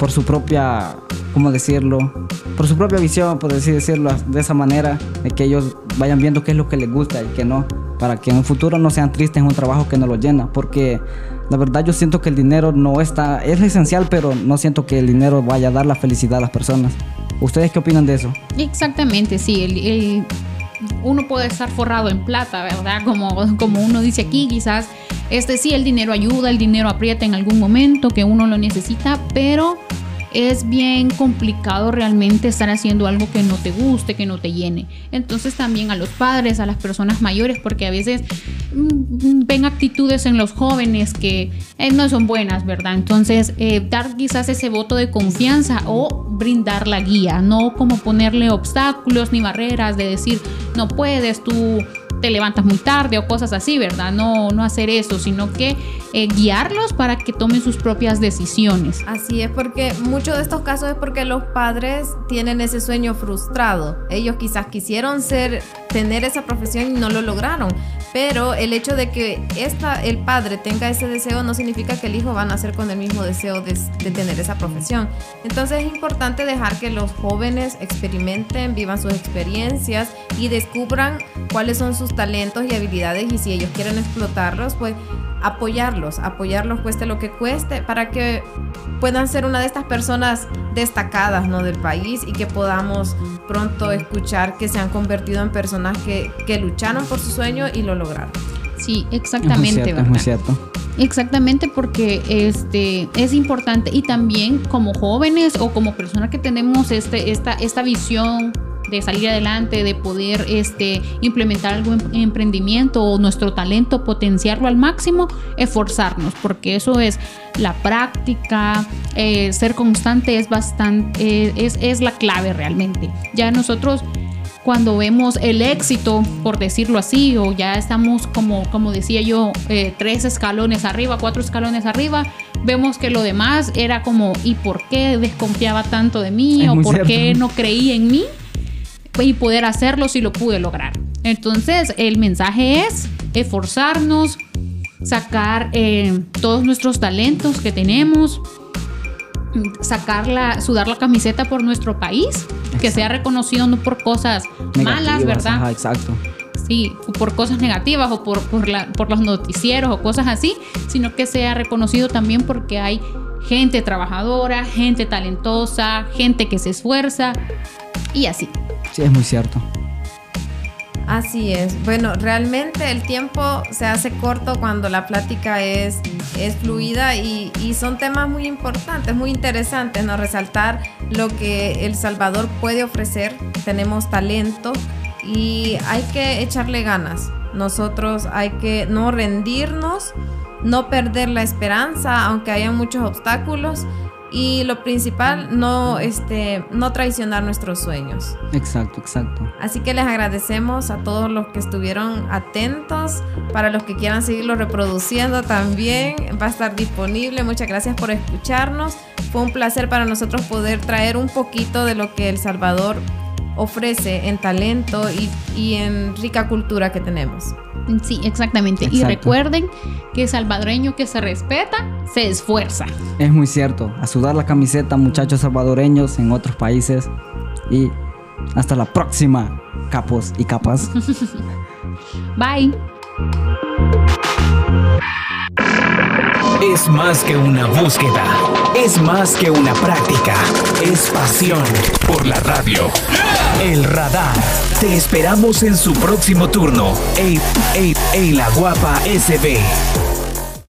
S3: por su propia cómo decirlo por su propia visión por así decirlo de esa manera de que ellos vayan viendo qué es lo que les gusta y qué no para que en un futuro no sean tristes en un trabajo que no los llena porque la verdad yo siento que el dinero no está es esencial pero no siento que el dinero vaya a dar la felicidad a las personas ustedes qué opinan de eso
S2: Exactamente, sí. el- el- uno puede estar forrado en plata, ¿verdad? Como, como uno dice aquí, quizás este sí, el dinero ayuda, el dinero aprieta en algún momento que uno lo necesita, pero es bien complicado realmente estar haciendo algo que no te guste, que no te llene. Entonces también a los padres, a las personas mayores, porque a veces mm, ven actitudes en los jóvenes que eh, no son buenas, ¿verdad? Entonces eh, dar quizás ese voto de confianza o brindar la guía, no como ponerle obstáculos ni barreras de decir no puedes, tú te levantas muy tarde o cosas así, ¿verdad? No, no hacer eso, sino que eh, guiarlos para que tomen sus propias decisiones.
S1: Así es, porque muchos de estos casos es porque los padres tienen ese sueño frustrado. Ellos quizás quisieron ser, tener esa profesión y no lo lograron. Pero el hecho de que esta, el padre tenga ese deseo no significa que el hijo va a nacer con el mismo deseo de, de tener esa profesión. Entonces es importante dejar que los jóvenes experimenten, vivan sus experiencias y descubran cuáles son sus talentos y habilidades y si ellos quieren explotarlos, pues apoyarlos, apoyarlos cueste lo que cueste para que puedan ser una de estas personas destacadas ¿no? del país y que podamos pronto escuchar que se han convertido en personas que, que lucharon por su sueño y lo lograron.
S2: Sí,
S3: es muy
S2: exactamente,
S3: es
S2: ¿verdad?
S3: muy cierto
S2: Exactamente porque este es importante y también como jóvenes o como personas que tenemos este esta esta visión de salir adelante, de poder este implementar algún em- emprendimiento o nuestro talento potenciarlo al máximo, esforzarnos, porque eso es la práctica, eh, ser constante es bastante eh, es, es la clave realmente. Ya nosotros cuando vemos el éxito, por decirlo así, o ya estamos como, como decía yo, eh, tres escalones arriba, cuatro escalones arriba, vemos que lo demás era como, ¿y por qué desconfiaba tanto de mí?
S3: Es
S2: ¿O por qué
S3: cierto.
S2: no creí en mí? Y poder hacerlo si lo pude lograr. Entonces, el mensaje es esforzarnos, sacar eh, todos nuestros talentos que tenemos, sacar la, sudar la camiseta por nuestro país, que sea reconocido no por cosas malas,
S3: Negativas,
S2: ¿verdad?
S3: ajá, exacto
S2: Sí, por cosas negativas o por, por, la- por los noticieros o cosas así, sino que sea reconocido también porque hay gente trabajadora, gente talentosa, gente que se esfuerza y así.
S3: sí es muy cierto
S1: Así es. Bueno, realmente el tiempo se hace corto cuando la plática es, es fluida y, y son temas muy importantes, muy interesantes, ¿no? Resaltar lo que El Salvador puede ofrecer. Tenemos talento y hay que echarle ganas. Nosotros hay que no rendirnos, no perder la esperanza, aunque haya muchos obstáculos. Y lo principal, no, este, no traicionar nuestros sueños.
S3: exacto exacto
S1: Así que les agradecemos a todos los que estuvieron atentos, para los que quieran seguirlo reproduciendo también, va a estar disponible. Muchas gracias por escucharnos. Fue un placer para nosotros poder traer un poquito de lo que El Salvador ofrece en talento y, y en rica cultura que tenemos.
S2: Sí, exactamente. Y recuerden que salvadoreño que se respeta, se esfuerza.
S3: Es muy cierto. A sudar la camiseta, muchachos salvadoreños en otros países. Y hasta la próxima, capos y capas.
S2: Bye.
S4: Es más que una búsqueda, es más que una práctica, es pasión por la radio. El radar. Te esperamos en su próximo turno. En, en, en la guapa SB.